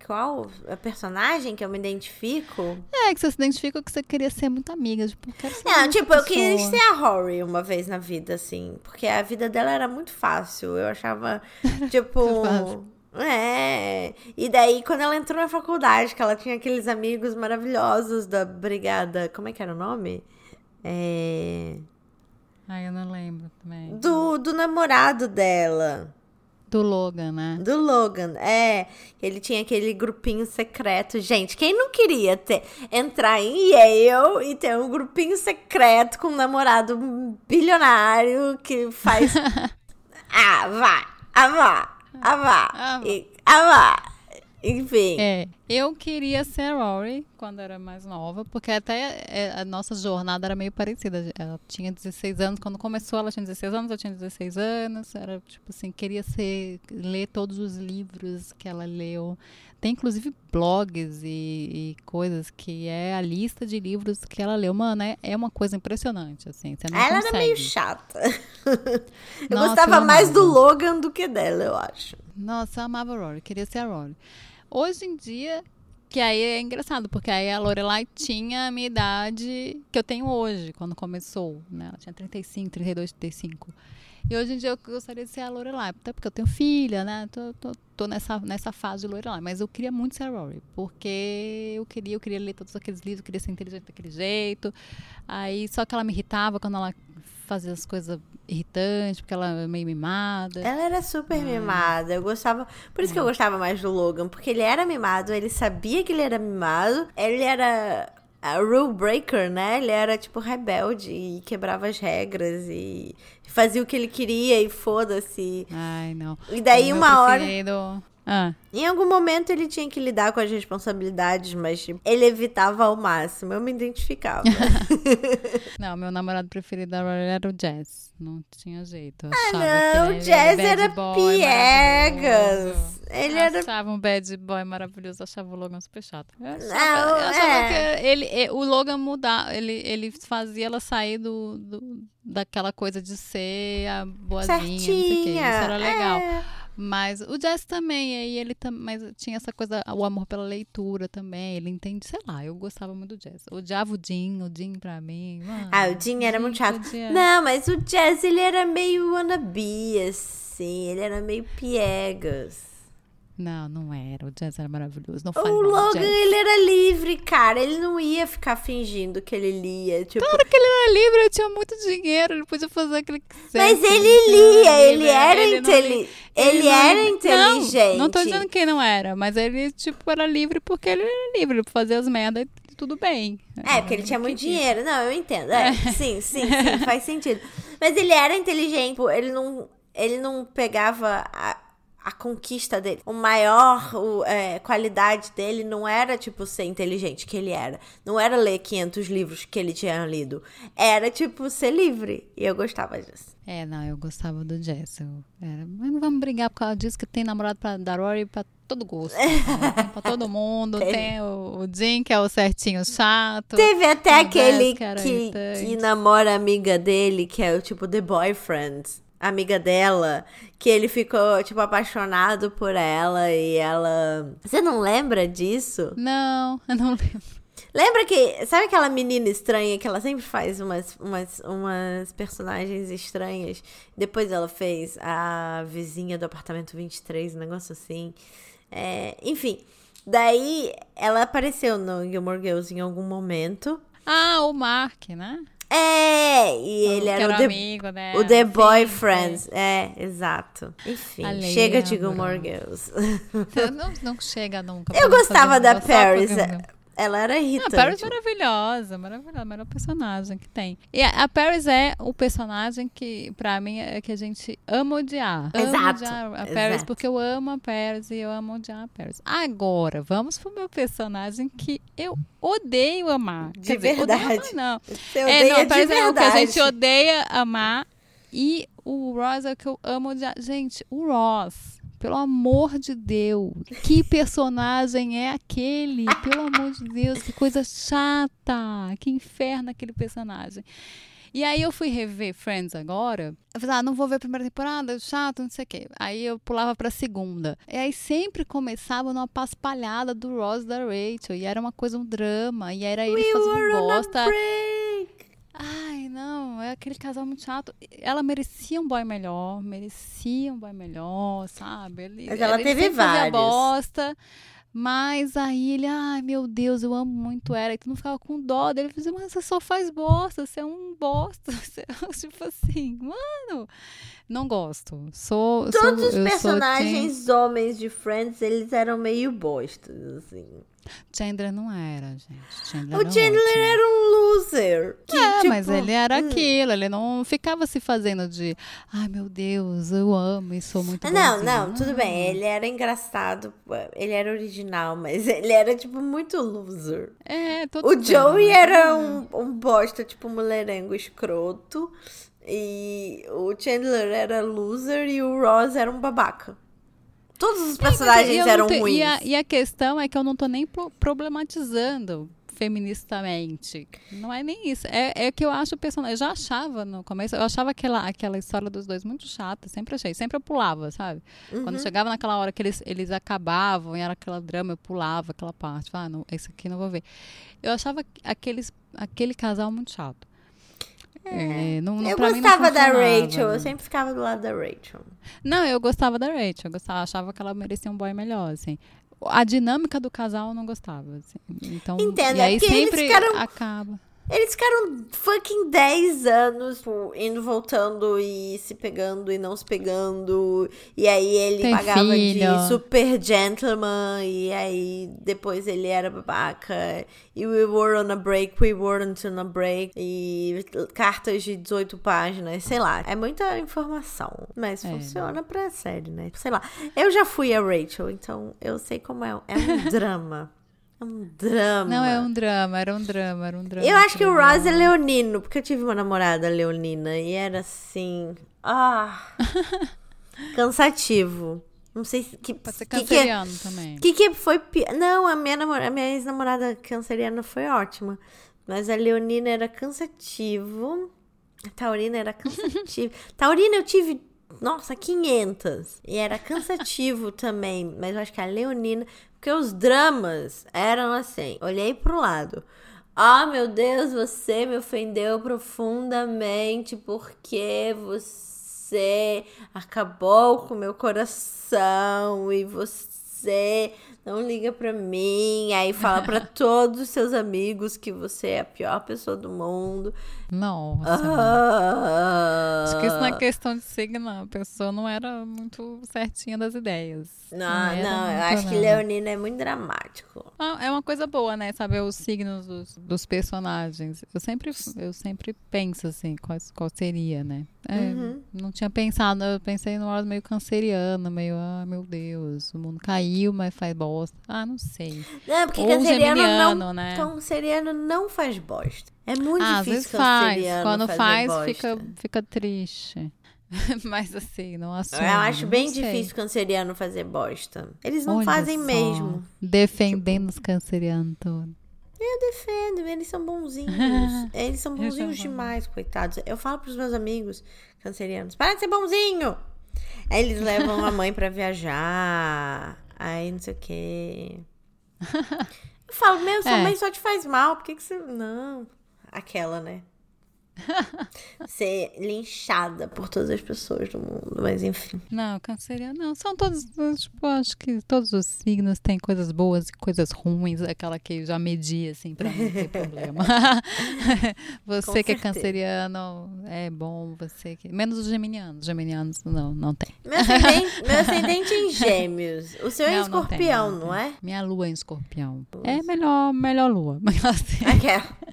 Qual a personagem que eu me identifico? É, que você se identifica que você queria ser muito amiga. Tipo, quero ser Não, tipo, pessoa. eu queria ser a Rory uma vez na vida, assim. Porque a vida dela era muito fácil. Eu achava, tipo. É. E daí, quando ela entrou na faculdade, que ela tinha aqueles amigos maravilhosos da brigada. Como é que era o nome? É... Ai, eu não lembro também. Do, do namorado dela. Do Logan, né? Do Logan, é. Ele tinha aquele grupinho secreto. Gente, quem não queria ter entrar em Yale e ter um grupinho secreto com um namorado bilionário que faz. ah, vá! Ah, vá! Ah, vá! Ah, vá! E, ah, vá! Enfim. É, eu queria ser Rory quando era mais nova, porque até é, a nossa jornada era meio parecida. Ela tinha 16 anos, quando começou ela tinha 16 anos, eu tinha 16 anos. Era tipo assim, queria ser, ler todos os livros que ela leu. Tem inclusive blogs e, e coisas que é a lista de livros que ela leu. Mano, é, é uma coisa impressionante, assim. Você não ela consegue. era meio chata. eu Nossa, gostava eu mais do Logan do que dela, eu acho. Nossa, eu amava a Rory, queria ser a Rory. Hoje em dia, que aí é engraçado, porque aí a Lorelai tinha a minha idade que eu tenho hoje, quando começou, né? Ela tinha 35, 32, 35. E hoje em dia eu gostaria de ser a Lorelai, até porque eu tenho filha, né? Tô, tô, tô, nessa, nessa fase de Lorelai. Mas eu queria muito ser a Rory, porque eu queria, eu queria ler todos aqueles livros, eu queria ser inteligente daquele jeito. Aí só que ela me irritava quando ela fazia as coisas irritantes, porque ela é meio mimada. Ela era super hum. mimada. Eu gostava. Por isso hum. que eu gostava mais do Logan, porque ele era mimado, ele sabia que ele era mimado, ele era a rule breaker, né? Ele era tipo rebelde e quebrava as regras e fazia o que ele queria e foda-se. Ai, não. E daí uma hora. Preferido... Ah. Em algum momento ele tinha que lidar com as responsabilidades, mas tipo, ele evitava ao máximo. Eu me identificava. não, meu namorado preferido era o Jazz. Não tinha jeito. Ah, não, o Jazz era piegas. Ele eu era. achava um bad boy maravilhoso, achava o Logan super chato. Eu achava, não, eu achava é. que ele, o Logan mudar, ele, ele fazia ela sair do, do daquela coisa de ser a boazinha, Certinha, não sei o que. Isso era legal. É. Mas o Jazz também, aí ele também tinha essa coisa, o amor pela leitura também. Ele entende, sei lá, eu gostava muito do Jazz. Odiava o Jim, o Jim pra mim. Mano, ah, o Jim era muito chato. Não, mas o Jazz, ele era meio wannabe, assim. Ele era meio piegas. Não, não era. O jazz era maravilhoso. Não O Logan, jazz. ele era livre, cara. Ele não ia ficar fingindo que ele lia. Tipo, Claro que ele era livre, ele tinha muito dinheiro, ele podia fazer aquilo que quisesse. mas ele era lia, ele era ele não inteli li- Ele não era li- inteligente. Não, não tô dizendo que não era, mas ele, tipo, era livre porque ele era livre pra fazer as merdas e tudo bem. É, porque ele tinha muito dinheiro. Não, eu entendo. É, sim, sim, sim, faz sentido. Mas ele era inteligente, tipo, ele não, ele não pegava a, a conquista dele. O maior o, é, qualidade dele não era, tipo, ser inteligente, que ele era. Não era ler 500 livros que ele tinha lido. Era, tipo, ser livre. E eu gostava disso. É, não, eu gostava do jazz. Eu era, mas não vamos brigar por causa disso, que tem namorado pra Darori pra todo gosto. né? Pra todo mundo. Tem. Tem o, o Jim, que é o certinho chato. Teve até aquele Jazz, que que, que namora a amiga dele, que é o tipo The Boyfriend. Amiga dela, que ele ficou, tipo, apaixonado por ela e ela. Você não lembra disso? Não, eu não lembro. Lembra que. Sabe aquela menina estranha que ela sempre faz umas, umas, umas personagens estranhas? Depois ela fez a vizinha do apartamento 23, um negócio assim. É, enfim. Daí ela apareceu no Gilmore Girls em algum momento. Ah, o Mark, né? É, e ele era, era o The, amigo, né? o The Sim, Boyfriend. É, exato. Enfim, chega de. Gilmore Girls. sim. Não, não chega nunca. Eu gostava da Paris. Ela era Não, irritante. a Paris é maravilhosa, maravilhosa, melhor personagem que tem. E a, Paris é o personagem que, pra mim, é que a gente ama odiar. Amo Exato, odiar a Paris, exato. porque eu amo a Paris e eu amo odiar a Paris. Agora, vamos pro meu personagem que eu odeio amar. De Quer dizer, odeio verdade. amar, não. Você É, não, a Paris é o que a gente verdade. odeia amar. E o Ross é o que eu amo odiar. Gente, o Ross, pelo amor de Deus, que personagem é aquele? Pelo amor de Deus, que coisa chata. Que inferno aquele personagem. E aí eu fui rever Friends agora. Eu falei, ah, não vou ver a primeira temporada, chato, não sei o quê. Aí eu pulava pra segunda. E aí sempre começava numa paspalhada do Ross da Rachel. E era uma coisa, um drama. E era ele We fazendo bosta. Ai, não, é aquele casal muito chato. Ela merecia um boy melhor, merecia um boy melhor, sabe? Ele, Mas ela teve vários. bosta, mas aí ele, ai meu Deus, eu amo muito ela. E tu não ficava com dó dele. Ele dizia, mas você só faz bosta, você é um bosta. Tipo assim, mano, não gosto. Sou, sou- Todos os eu sou personagens homens de Friends, eles eram meio bostas, assim. Chan- Chandler não era, gente. Chandler O era Chandler era um loser. Que, É, tipo, mas ele era hum. aquilo, ele não ficava se fazendo de ai meu Deus, eu amo e sou muito Não, bonzinho." não, tudo bem. Ele era engraçado, ele era original, mas ele era, tipo, muito loser. É, todo O bem, Joey era um, um bosta, tipo, mulherengo escroto. E o Chandler era loser e o Ross era um babaca. Todos os É, personagens não eram te- ruins. E a, e a questão é que eu não tô nem pro- problematizando feministamente. Não é nem isso. É, é que eu acho o personagem. Eu já achava no começo, eu achava aquela, aquela história dos dois muito chata. Sempre achei. Sempre eu pulava, sabe? Uhum. Quando chegava naquela hora que eles, eles acabavam e era aquela drama, eu pulava aquela parte. Ah, não, esse aqui não vou ver. Eu achava aqueles, aquele casal muito chato. É, não, não- Eu gostava da. Rachel, eu sempre ficava do lado da Rachel. Não, eu gostava da Rachel. Eu gostava, achava que ela merecia um boy melhor, assim. A dinâmica do casal eu não gostava, assim. Então, Entendo, e é aí eles sempre ficaram- acaba. Eles ficaram fucking 10 anos tipo, indo, voltando e se pegando e não se pegando. E aí ele Tem pagava filho. de super gentleman. E aí depois ele era babaca. E we were on a break, we weren't on a break. E cartas de 18 páginas, sei lá. É muita informação. Mas É, funciona pra série, né? Sei lá. Eu já fui a Rachel, então eu sei como é. É um drama. É um drama. Não, é um drama, era um drama, era um drama. Eu acho que o Ross é leonino, porque eu tive uma namorada leonina e era assim. Ah. cansativo. Não sei se. Que, Pode ser que, que, canceriano também. que, que foi. pi- Não, a minha, namora, a minha ex-namorada canceriana foi ótima. Mas a leonina era cansativo. A taurina era cansativo. taurina eu tive. Nossa, 500. E era cansativo também. Mas eu acho que a leonina. Porque os dramas eram assim. Olhei pro lado. Ah, meu Deus, você me ofendeu profundamente porque você acabou com meu coração e você não liga pra mim. Aí fala pra todos os seus amigos que você é a pior pessoa do mundo. Nossa. Ah. Acho que isso não é questão de signo, a pessoa não era muito certinha das ideias. Não, era não, eu acho que não. Leonino é muito dramático. Ah, é uma coisa boa, né? Saber os signos dos, dos personagens. Eu sempre, eu sempre penso assim, qual, qual seria, né? É, Uhum. Não tinha pensado, eu pensei no lado meio canceriano, meio, ah, meu Deus, o mundo caiu, mas faz bosta. Ah, não sei. Não, porque Ou canceriano não. né? Canceriano não faz bosta. É muito Ah, às difícil vezes faz. Quando faz, fica, fica triste. mas assim, não assume. Eu acho bem difícil canceriano fazer bosta. Eles não Olha fazem só, mesmo. Defendendo os cancerianos todos. Eu defendo, eles são bonzinhos. eles são bonzinhos demais, coitados. Eu falo pros meus amigos cancerianos, para de ser bonzinho! Aí eles levam a mãe pra viajar. Aí não sei o quê. Eu falo, meu, sua É. mãe só te faz mal, por que, que você. Não. Aquela, né? Ser linchada por todas as pessoas do mundo, mas enfim. Não, canceriano não. São todos, tipo, acho que todos os signos têm coisas boas e coisas ruins. Aquela que já medi, assim, pra não ter problema. você que é canceriano é bom, você que... Menos os geminianos. Geminianos não, não tem. Meu ascendente, meu ascendente em gêmeos. O seu é Não, não tem, escorpião, não não, é? Minha lua é em escorpião. É melhor, melhor lua. Aquela.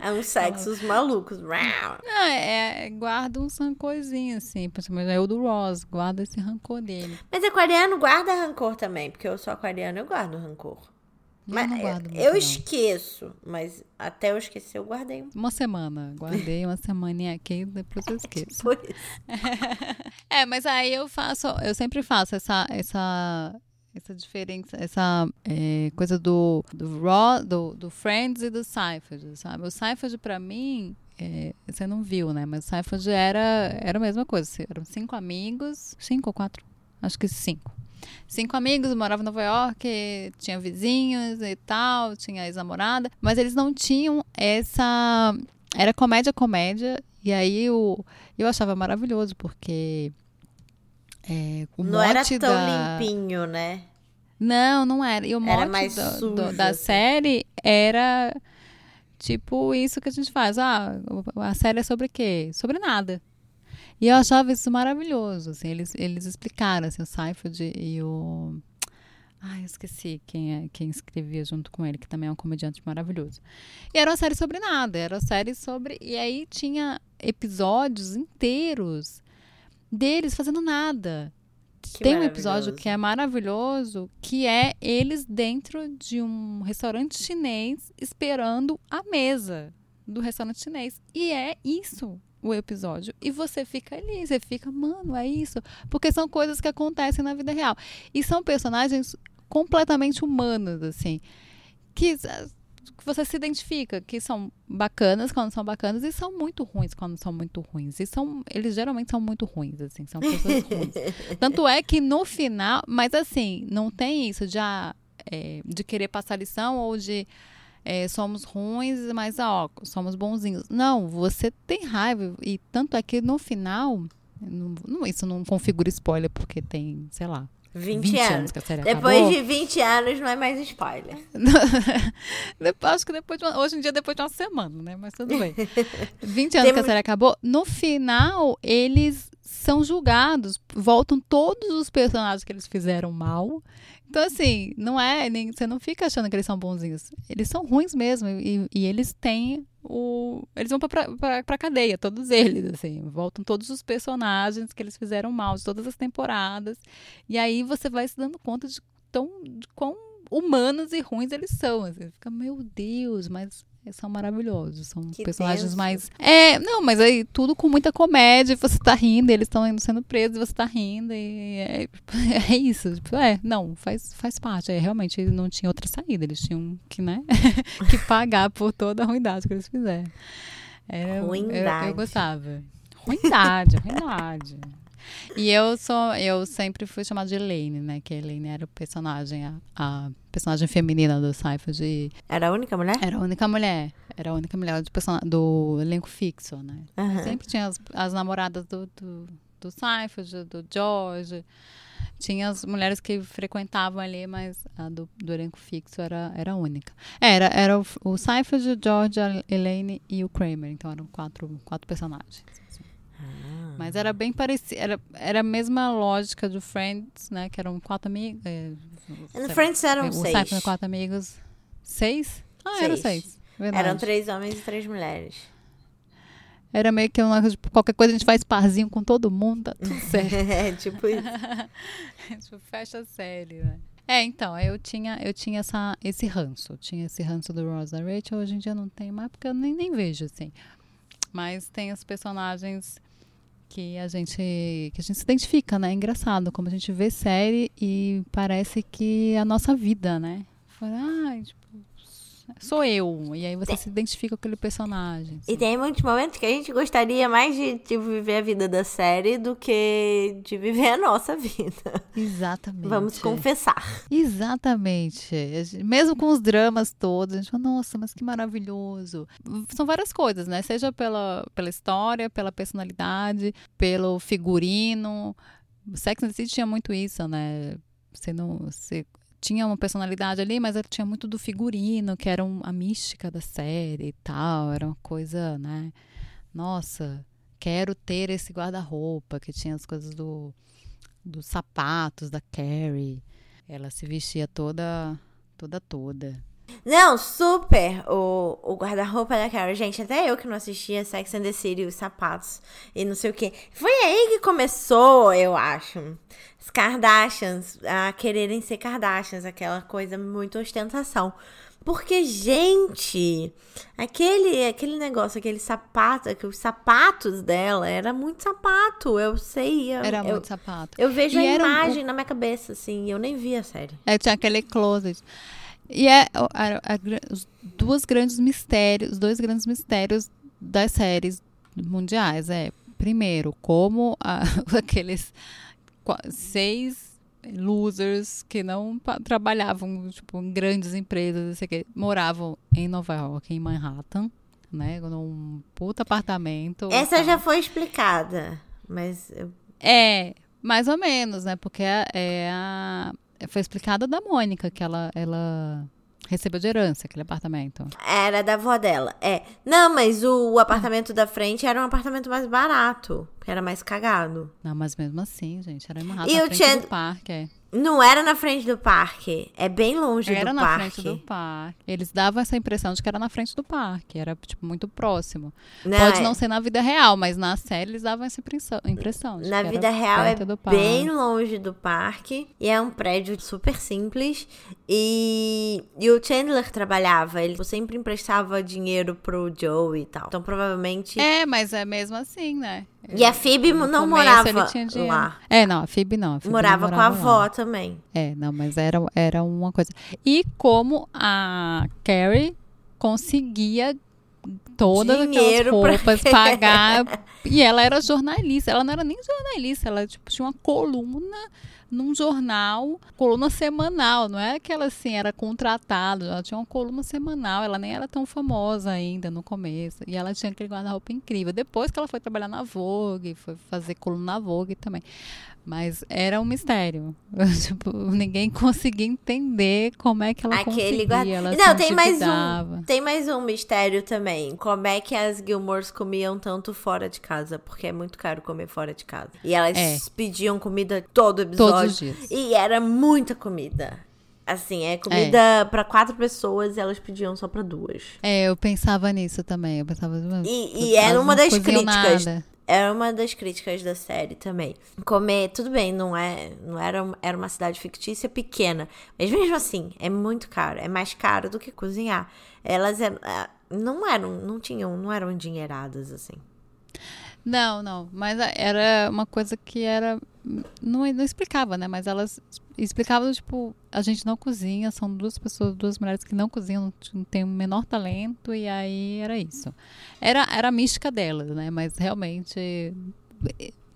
É uns sexos malucos. Não, é, é- guarda uns rancorzinhos, assim. Principalmente eu do Ross, guarda esse rancor dele. Mas aquariano guarda rancor também, porque eu sou aquariano, eu guardo rancor. Eu Mas não guardo eu, muito, eu não. esqueço, mas até eu esquecer eu guardei um Uma semana. Guardei uma semaninha aqui, depois eu esqueço. É, mas aí eu faço, eu sempre faço essa, essa, essa diferença, essa é, coisa do, do Raw, do, do Friends e do Seinfeld, sabe? O Seinfeld, pra mim, é, você não viu, né? Mas o Seinfeld era, era a mesma coisa. assim, Eram cinco amigos, cinco ou quatro? Acho que cinco. Cinco amigos, moravam em Nova York, tinha vizinhos e tal, tinha ex-namorada, mas eles não tinham essa. Era comédia, comédia, e aí o, eu achava maravilhoso, porque. É, Não era tão da... limpinho, né? Não, não era. E o Era mote do- do- da assim. série era tipo isso que a gente faz. Ah, a série é sobre quê? Sobre nada. E eu achava isso maravilhoso. Assim, eles, eles explicaram, assim, o Seinfeld e o. Ai, eu esqueci quem, é, quem escrevia junto com ele, que também é um comediante maravilhoso. E era uma série sobre nada, era uma série sobre. E aí tinha episódios inteiros deles fazendo nada. Que Tem um episódio que é maravilhoso, que é eles dentro de um restaurante chinês esperando a mesa do restaurante chinês. E é isso o episódio. E você fica ali, você fica, mano, é isso. Porque são coisas que acontecem na vida real. E são personagens completamente humanos, assim. Que que você se identifica, que são bacanas quando são bacanas e são muito ruins quando são muito ruins. E são, eles geralmente são muito ruins, assim, são pessoas ruins. Tanto é que no final, mas assim, não tem isso de, ah, é, de querer passar lição ou de é, somos ruins, mas ó, somos bonzinhos. Não, você tem raiva. E tanto é que no final, não- isso não configura spoiler, porque tem, sei lá, 20, 20 anos. anos que Depois acabou. de 20 anos não é mais spoiler. Acho que depois de uma- hoje em dia, depois de uma semana, né? Mas tudo bem. 20 anos que a Temos- série acabou. No final, eles são julgados. Voltam todos os personagens que eles fizeram mal. Então, assim, não é. Nem, você não fica achando que eles são bonzinhos. Eles são ruins mesmo. E, e eles têm o. Eles vão pra, pra, pra cadeia, todos eles, assim. Voltam todos os personagens que eles fizeram mal de todas as temporadas. E aí você vai se dando conta de, tão, de quão humanos e ruins eles são. Assim. Você Fica, meu Deus, mas são maravilhosos. São Que personagens mais. É, não, mas aí tudo com muita comédia. Você tá rindo, eles estão sendo presos e você tá rindo. E é, é isso. Tipo, é, não, faz, faz parte. É, realmente não tinha outra saída. Eles tinham que, né, que pagar por toda a ruindade que eles fizeram. Era, eu- Eu, Ruindade. eu gostava. Ruindade, ruindade. E eu sou, eu sempre fui chamada de Elaine, né? Que a Elaine era o personagem, a, a personagem feminina do Seinfeld. E Era a única mulher? era a única mulher. Era a única mulher do, person- do elenco fixo, né? Aham. Sempre tinha as, as namoradas do, do, do Seinfeld, do George. Tinha as mulheres que frequentavam ali, mas a do, do elenco fixo era, era única. Era, era o, o Seinfeld, o George, a Elaine e o Kramer. Então eram quatro, quatro personagens. assim. Ah. Mas era bem parecido. Era, era a mesma lógica do Friends, né? Que eram quatro amigos. É, No Friends eram o seis. É quatro amigos. Seis? Ah, eram Seis. seis. Verdade. Eram três homens e três mulheres. Era meio que uma, tipo, qualquer coisa a gente faz parzinho com todo mundo, tá tudo certo. é, tipo isso. tipo, fecha a série, né? É, então, eu tinha, eu tinha essa, esse ranço. Eu tinha esse ranço do Ross da Rachel. Hoje em dia não tem mais, porque eu nem, nem vejo, assim. Mas tem os personagens que a gente que a gente se identifica, né? É engraçado como a gente vê série e parece que é a nossa vida, né? Fala, ah, tipo, sou eu. E aí você se identifica com aquele personagem. E assim. tem muitos momentos que a gente gostaria mais de viver a vida da série do que de viver a nossa vida. Exatamente. Vamos confessar. Exatamente. Mesmo com os dramas todos, a gente fala, nossa, mas que maravilhoso. São várias coisas, né? Seja pela, pela história, pela personalidade, pelo figurino. Sex and the City tinha muito isso, né? Você não. Você tinha uma personalidade ali, mas tinha muito do figurino, que era um- a mística da série e tal. Era uma coisa, né? Nossa, quero ter esse guarda-roupa, que tinha as coisas do, dos sapatos da Carrie. Ela se vestia toda, toda, toda. Não, super o, o guarda-roupa da Carol. Gente, até eu que não assistia Sex and the City, os sapatos e não sei o que. Foi aí que começou, eu acho. As Kardashians a quererem ser Kardashians, aquela coisa muito ostentação. Porque, gente, aquele, aquele negócio, aquele sapato, que os sapatos dela era muito sapato, eu sei. Eu, Era eu, muito sapato. eu vejo E a era um- imagem na minha cabeça, assim, eu nem vi a série. É, tinha aquele closet. E é a- a os duas grandes mistérios, os dois grandes mistérios das séries mundiais. É, primeiro, como a- aqueles seis losers que não trabalhavam tipo, em grandes empresas, não sei o quê, moravam em Nova York, em Manhattan, né? Num puta apartamento. Essa tal. já foi explicada, mas eu É, mais ou menos, né? Porque é, é a, foi explicado da Mônica que ela, ela recebeu de herança aquele apartamento. Era da avó dela. É. Não, mas o, o apartamento da frente era um apartamento mais barato. Era mais cagado. Não, mas mesmo assim, gente, era Manhattan, E na o frente Chan- do parque. É. Não era na frente do parque. É bem longe Era do na parque. frente do parque. Eles davam essa impressão de que era na frente do parque. Era, tipo, muito próximo. Não, Pode é- não ser na vida real, mas na série eles davam essa impressão. Na que vida era real é bem longe do parque. E é um prédio super simples. E, e o Chandler trabalhava. Ele sempre emprestava dinheiro pro Joe e tal. Então provavelmente. É, mas é mesmo assim, né? E a Phoebe No não começo morava lá. É, não, a Phoebe não. A Phoebe Morava não com a lá. avó também. É, não, mas era, era uma coisa. E como a Carrie conseguia todas Dinheiro pra aquelas roupas, quê? pagar. E ela era jornalista. Ela não era nem jornalista, ela tipo, tinha uma coluna num jornal, coluna semanal, não é que ela assim era contratada, ela tinha uma coluna semanal, ela nem era tão famosa ainda no começo, e ela tinha aquele guarda-roupa incrível. Depois que ela foi trabalhar na Vogue, foi fazer coluna na Vogue também. Mas era um mistério. tipo, ninguém conseguia entender como é que ela Aquele conseguia, guarda- Não, tem mais um. Tem mais um mistério também. Como é que as Gilmores comiam tanto fora de casa? Porque é muito caro comer fora de casa. E elas É. pediam comida todo episódio. Todos os dias. E era muita comida. Assim, é comida pra quatro pessoas e elas pediam só pra duas. É, eu pensava nisso também. Eu pensava. E, e era uma das críticas. nada. Era uma das críticas da série também. Comer, tudo bem, não é, não era, era uma cidade fictícia pequena, mas mesmo assim, é muito caro, é mais caro do que cozinhar. Elas eram, ah, não eram, não tinham, não eram endinheiradas assim. Não, não. Mas era uma coisa que era. Não, não explicava, né? Mas elas explicavam, tipo, a gente não cozinha, são duas pessoas, duas mulheres que não cozinham, não, t- não têm o menor talento, e aí era isso. Era, era a mística delas, né? Mas realmente,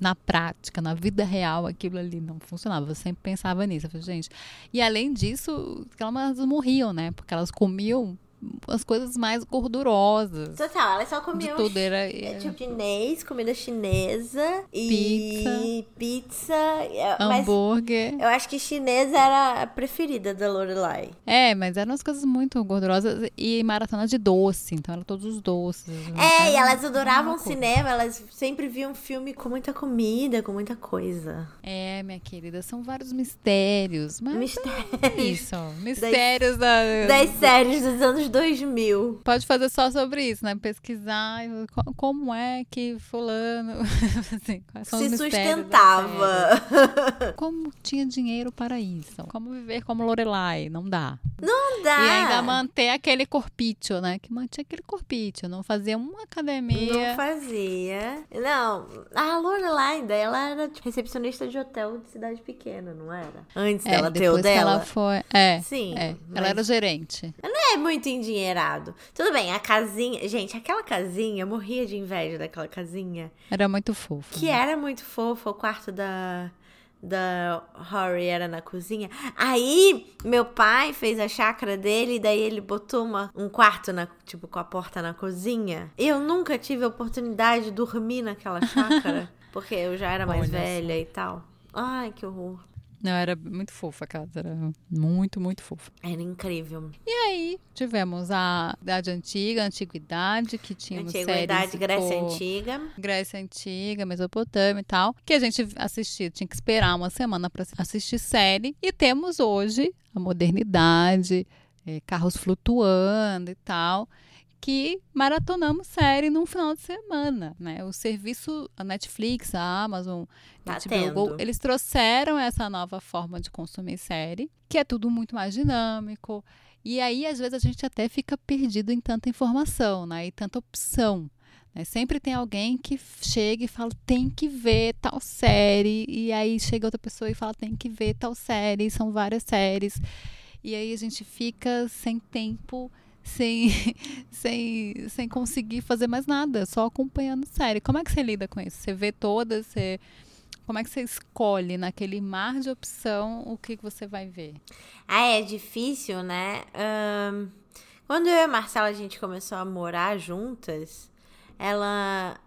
na prática, na vida real, aquilo ali não funcionava. Eu sempre pensava nisso. Eu falei, gente. E além disso, elas morriam, né? Porque elas comiam as coisas mais gordurosas. Total, elas só De comiam tudo. Era, É, era tipo chinês, comida chinesa e pizza. é, mas hambúrguer. eu acho que chinesa era a preferida da Lorelai. É, mas eram as coisas muito gordurosas e maratona de doce. Então eram todos os doces. É, e elas adoravam coisa. cinema, elas sempre viam filme com muita comida, com muita coisa. É, minha querida, são vários mistérios. Mas Mistério. é isso, mistérios da... Das séries dos anos 2000. Pode fazer só sobre isso, né? Pesquisar co- como é que fulano assim, Se sustentava. série. Como tinha dinheiro para isso? Como viver como Lorelai? Não dá. Não dá. E ainda manter aquele corpício, né? Que mantinha aquele corpício. Não fazia uma academia. Não fazia. Não, a Lorelai ainda, ela era tipo, recepcionista de hotel de cidade pequena, não era? Antes É, dela ter o dela. ela foi. É. Sim, é. mas- Ela era gerente. Não é muito endinheirado. Tudo bem, a casinha. Gente, aquela casinha, eu morria de inveja daquela casinha. Era muito fofo. Que era muito fofa, o quarto da. Da Rory era na cozinha. Aí, meu pai fez a chácara dele, e daí ele botou uma, um quarto, na, tipo, com a porta na cozinha. Eu nunca tive a oportunidade de dormir naquela chácara, porque eu já era mais Olha velha e tal. Ai, que horror. Não, era muito fofa a casa. Era muito, muito fofa. Era incrível. E aí, tivemos a Idade Antiga, a Antiguidade, que tínhamos Antiguidade, séries Grécia tipo, Antiga. Grécia Antiga, Mesopotâmia e tal, que a gente assistia, tinha que esperar uma semana para assistir série. E temos hoje a modernidade, eh, carros flutuando e tal, que maratonamos série num final de semana, né? O serviço, a Netflix, a Amazon, Tá HBO Go, eles trouxeram essa nova forma de consumir série, que é tudo muito mais dinâmico. E aí, às vezes, a gente até fica perdido em tanta informação, né? E tanta opção. né? Sempre tem alguém que chega e fala, tem que ver tal série. E aí chega outra pessoa e fala, tem que ver tal série. São várias séries. E aí a gente fica sem tempo, sem, sem, sem conseguir fazer mais nada, só acompanhando série. Como é que você lida com isso? Você vê todas, você... Como é que você escolhe naquele mar de opção o que que você vai ver? Ah, é difícil, né? Ahn, quando eu e a Marcela a gente começou a morar juntas, ela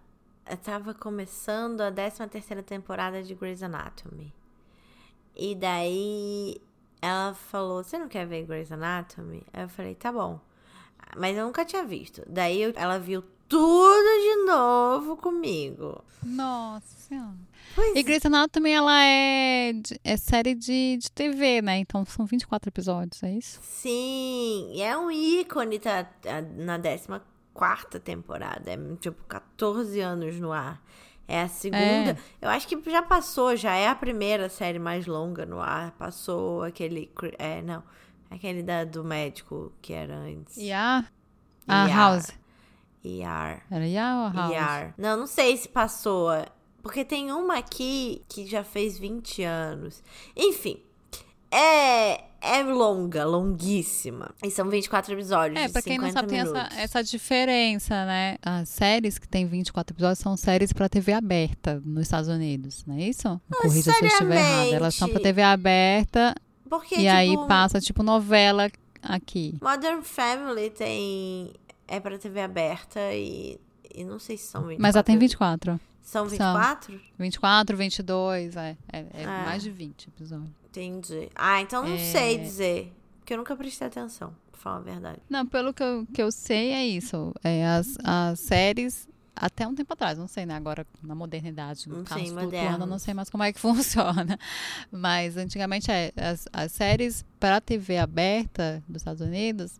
estava começando a 13 terceira temporada de Grey's Anatomy. E daí ela falou: Você não quer ver Grey's Anatomy? Eu falei: Tá bom. Mas eu nunca tinha visto. Daí eu- ela viu tudo de novo comigo. Nossa Senhora. Pois E Grey's Anatomy, ela é, é série de, de TV, né? Então são 24 episódios, é isso? Sim, e é um ícone, tá, na 14 temporada. É tipo 14 anos no ar. É a segunda. É. Eu acho que já passou, já é a primeira série mais longa no ar. Passou aquele. É, não. Aquele da, do médico que era antes. E a... ER. House. ER. Era IA ou a House? ER. Não, não sei se passou. Porque tem uma aqui que já fez 20 anos. Enfim. É, é longa, longuíssima. E são 24 episódios. É, pra quem não 50 sabe, tem essa, minutos. essa diferença, né? As séries que tem 24 episódios são séries pra TV aberta nos Estados Unidos, não é isso? Corrija se eu estiver errada. Elas são pra TV aberta Porque, e tipo, aí passa tipo novela aqui. Modern Family tem. É pra TV aberta e. E não sei se são 24. Mas ela tem 24. São 24? 24, 22, é. É, é Ah. mais de 20 episódios. Entendi. Ah, então não É. sei dizer. Porque eu nunca prestei atenção, pra falar a verdade. Não, pelo que eu, que eu sei é isso. É, as, as séries, até um tempo atrás, não sei, né? Agora, na modernidade, no carros flutuando, não sei mais como é que funciona. Mas antigamente, é, as, as séries para TV aberta dos Estados Unidos,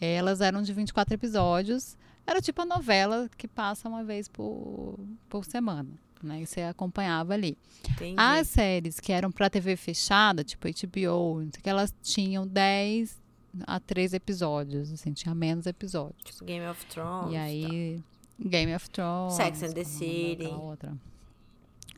elas eram de 24 episódios. Era tipo a novela que passa uma vez por, por semana. Né? E você acompanhava ali. Entendi. As séries que eram para TV fechada, tipo HBO, não sei o que, elas tinham 10 a 13 episódios, assim, tinha menos episódios. Tipo Game of Thrones. e aí, Game of Thrones. Sex and the é City. outra.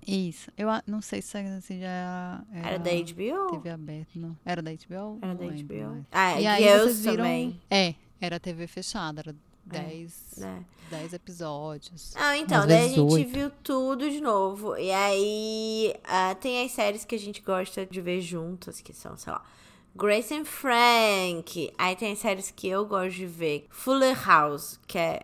Isso. Eu não sei se Sex and the City já era, Era da HBO? TV aberta, não. Era da HBO? Era da lembro HBO. mais. Ah, E aí Girls vocês viram... também. É, era TV fechada, era 10, né? 10 episódios. Ah, então, daí a gente oito. viu tudo de novo. E aí ah, tem as séries que a gente gosta de ver juntas, que são, sei lá, Grace and Frank. Aí tem séries que eu gosto de ver. Fuller House, que é,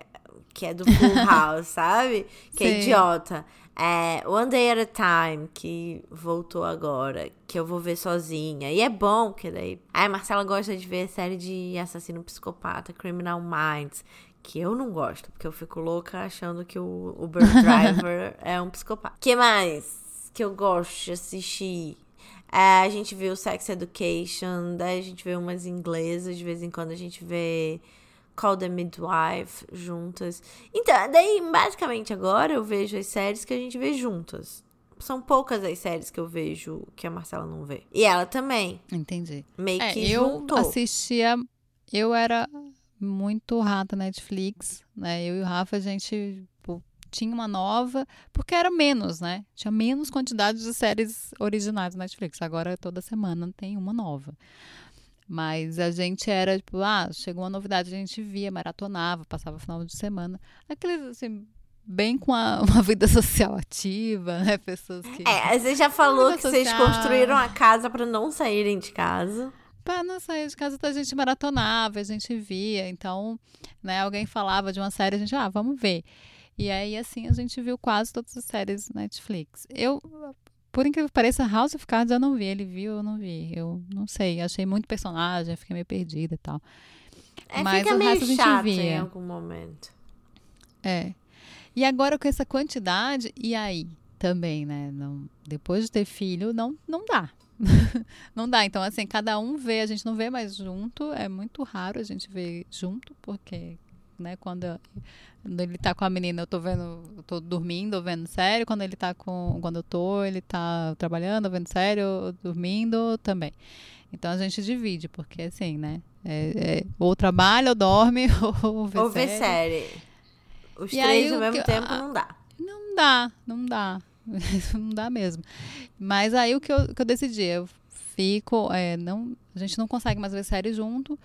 que é do Full House, sabe? Que é Sim. idiota. É One Day at a Time, que voltou agora, que eu vou ver sozinha. E é bom, que daí. Aí Marcela gosta de ver série de assassino psicopata, Criminal Minds. Que eu não gosto, porque eu fico louca achando que o Uber Driver é um psicopata. que mais que eu gosto de assistir? É, a gente vê o Sex Education, daí a gente vê umas inglesas, de vez em quando a gente vê Call the Midwife juntas. Então, daí basicamente agora eu vejo as séries que a gente vê juntas. São poucas as séries que eu vejo que a Marcela não vê. E ela também. Entendi. Meio É, que eu juntou. assistia. Eu era muito rata Netflix, né? Eu e o Rafa, a gente pô, tinha uma nova, porque era menos, né? Tinha menos quantidade de séries originais do Netflix. Agora toda semana tem uma nova. Mas a gente era, tipo, ah, chegou uma novidade, a gente via, maratonava, passava final de semana. Aqueles, assim, bem com a- uma vida social ativa, né? Pessoas que. É, você já falou que vocês construíram a casa pra não saírem de casa. Pra não sair de casa, a gente maratonava, a gente via. Então, né, alguém falava de uma série, a gente, ah, vamos ver. E aí, assim, a gente viu quase todas as séries Netflix. Eu, por incrível que pareça, House of Cards eu não vi. Ele viu, eu não vi. Eu não sei, achei muito personagem, fiquei meio perdida e tal. É, Mas fica o meio resto a gente chato em via. algum momento. É. E agora com essa quantidade, e aí também, né? Não, depois de ter filho, não, não dá. não dá. Então, assim, cada um vê, a gente não vê mais junto. É muito raro a gente ver junto, porque, né, quando, quando ele tá com a menina, eu tô vendo, eu tô dormindo, vendo sério. Quando ele tá com. Quando eu tô, ele tá trabalhando, vendo sério, eu dormindo também. Então a gente divide, porque assim, né? É, é, ou trabalha, ou dorme, ou vê Ou série. série. Os E três aí, ao mesmo que- tempo a- não dá. Não dá, não dá. não dá mesmo. Mas aí o que eu, que eu decidi, eu fico, é, não, a gente não consegue mais ver séries junto,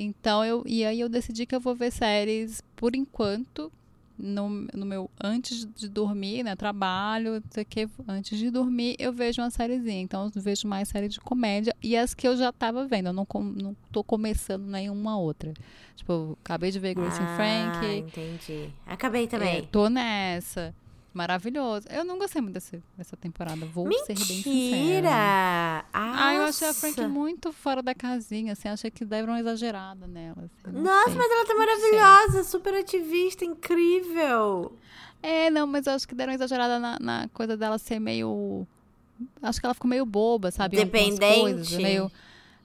então eu, e aí eu decidi que eu vou ver séries por enquanto, no, no meu, antes de dormir, né, trabalho, sei que, antes de dormir eu vejo uma sériezinha, então eu vejo mais série de comédia e as que eu já tava vendo, eu não, não tô começando nenhuma outra. Tipo, eu acabei de ver Grace and ah, Frank, entendi. Acabei é, também. tô nessa. Maravilhoso. Eu não gostei muito desse, dessa temporada, vou ser bem sincera. Mentira! Ah, eu achei a Frank muito fora da casinha, assim, achei que deram uma exagerada nela. assim, Nossa, sei. mas ela tá maravilhosa, super ativista, incrível. É, não, mas eu acho que deram uma exagerada na, na coisa dela ser meio. Acho que ela ficou meio boba, sabe? Dependente. Coisas, meio,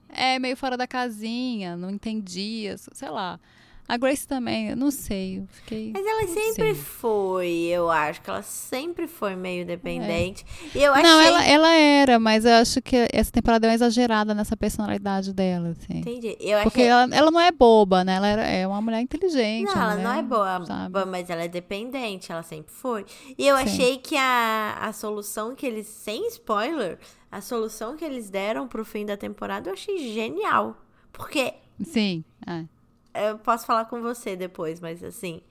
é, meio fora da casinha, não entendia, sei lá. A Grace também, eu não sei, eu fiquei. Mas ela não sempre sei. foi, eu acho que ela sempre foi meio dependente. E eu achei. Não, ela, ela era, mas eu acho que essa temporada é uma exagerada nessa personalidade dela, assim. Entendi. Eu achei. Porque ela, ela não é boba, né? Ela era- é uma mulher inteligente. Não, ela não mulher, é boa, sabe? mas ela é dependente, ela sempre foi. E eu Sim. achei que a, a solução que eles, sem spoiler, a solução que eles deram pro fim da temporada eu achei genial. Porque Sim, é. Eu posso falar com você depois, mas assim,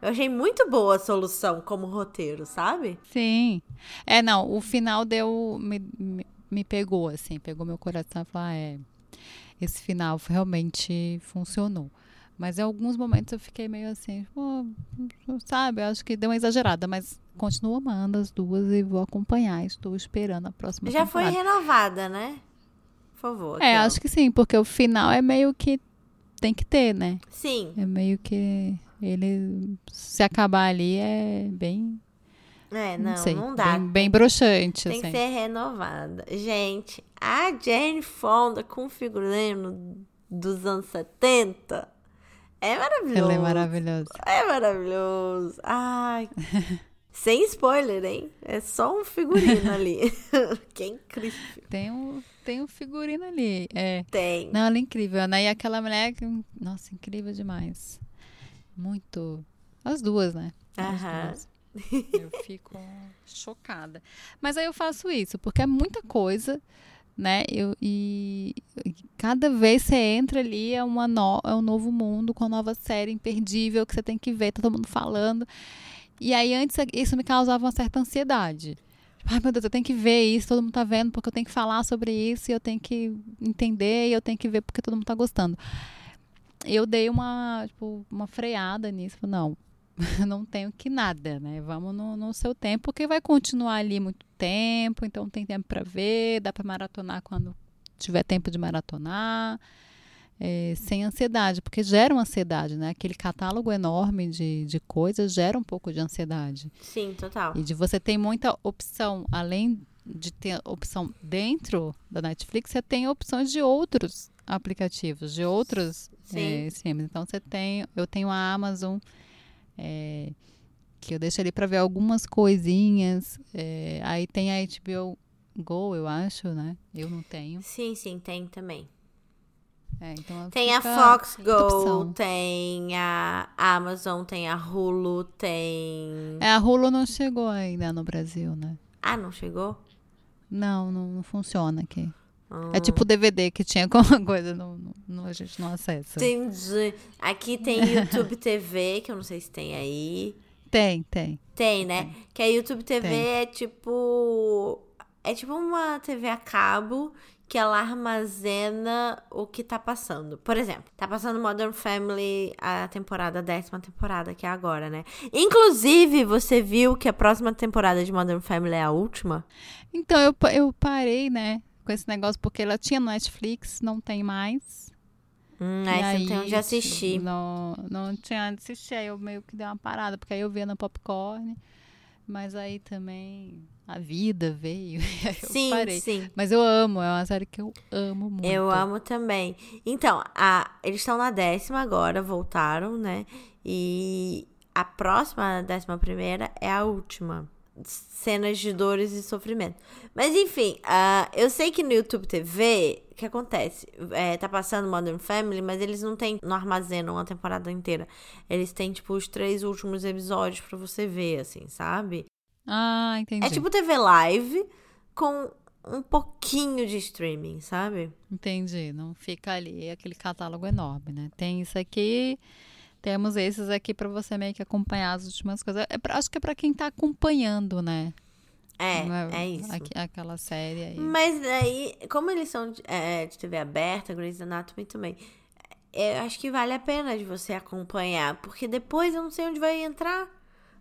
eu achei muito boa a solução como roteiro, sabe? Sim. É, não, o final deu. Me, me, me pegou, assim, pegou meu coração e falou: ah, é. Esse final realmente funcionou. Mas em alguns momentos eu fiquei meio assim, pô, sabe? Eu acho que deu uma exagerada, mas continuo amando as duas e vou acompanhar. Estou esperando a próxima Já foi temporada. renovada, né? Por favor. É, aquela. acho que sim, porque o final é meio que tem que ter, né? Sim. É meio que ele se acabar ali é bem, É, não, não, sei, não dá. bem, bem broxante, Tem que assim. ser renovada. Gente, a Jane Fonda com figurino dos anos 70 é maravilhoso. Ela é maravilhosa. É maravilhoso. Ai. Sem spoiler, hein? É só um figurino ali. que incrível. Tem um, tem um figurino ali. É. Tem. Não, ela é incrível, né? E aquela mulher nossa, incrível demais. Muito. As duas, né? As Aham. duas. Eu fico chocada. Mas aí eu faço isso, porque é muita coisa, né? Eu, e, e cada vez você entra ali é, uma no, é um novo mundo com uma nova série imperdível que você tem que ver, tá todo mundo falando. E aí antes isso me causava uma certa ansiedade. Ai, meu Deus, eu tenho que ver isso, todo mundo tá vendo, porque eu tenho que falar sobre isso, e eu tenho que entender, e eu tenho que ver porque todo mundo tá gostando. Eu dei uma, tipo, uma freada nisso. Não, não tenho que nada, né? Vamos no, no seu tempo, porque vai continuar ali muito tempo, então tem tempo para ver, dá para maratonar quando tiver tempo de maratonar é, sem ansiedade, porque gera uma ansiedade, né? Aquele catálogo enorme de, de coisas gera um pouco de ansiedade. Sim, total. E de você ter muita opção, além de ter opção dentro da Netflix, você tem opções de outros aplicativos, de outros é, Então você tem, eu tenho a Amazon, é, que eu deixo ali para ver algumas coisinhas. É, aí tem a HBO Go, eu acho, né? Eu não tenho. Sim, sim, tem também. É, então tem a Fox Go, tem a Amazon, tem a Hulu, tem. É, a Hulu não chegou ainda no Brasil, né? Ah, não chegou? Não, não, não funciona aqui. É ah. tipo DVD que tinha alguma coisa, não, não, a gente não acessa. Entendi. Aqui tem YouTube TV, que eu não sei se tem aí. Tem, tem. Tem, né? Tem. Que a YouTube TV tem. é tipo. É tipo uma TV a cabo que ela armazena o que tá passando. Por exemplo, tá passando Modern Family a temporada, a décima temporada, que é agora, né? Inclusive, você viu que a próxima temporada de Modern Family é a última? Então, eu, eu parei, né, com esse negócio, porque ela tinha no Netflix, não tem mais. Hum, aí, aí você tem onde assistir. Não, não tinha onde assistir, aí eu meio que dei uma parada, porque aí eu via no Popcorn, mas aí também a vida veio. sim, parei. sim. Mas eu amo, é uma série que eu amo muito. Eu amo também. Então, a, eles estão na décima agora, voltaram, né? E a próxima, a décima primeira, é a última. Cenas de dores e sofrimento. Mas enfim, uh, eu sei que no YouTube TV, o que acontece? É, tá passando Modern Family, mas eles não tem, não armazenam a temporada inteira. Eles têm, tipo, os três últimos episódios para você ver, assim, sabe? Ah, entendi. É tipo TV Live com um pouquinho de streaming, sabe? Entendi. Não fica ali aquele catálogo enorme, né? Tem isso aqui, temos esses aqui para você meio que acompanhar as últimas coisas. É pra, acho que é para quem tá acompanhando, né? É, é, é isso. Aqu aquela série aí. Mas aí, como eles são de, é, de TV aberta, Grey's Anatomy também, eu acho que vale a pena de você acompanhar, porque depois eu não sei onde vai entrar.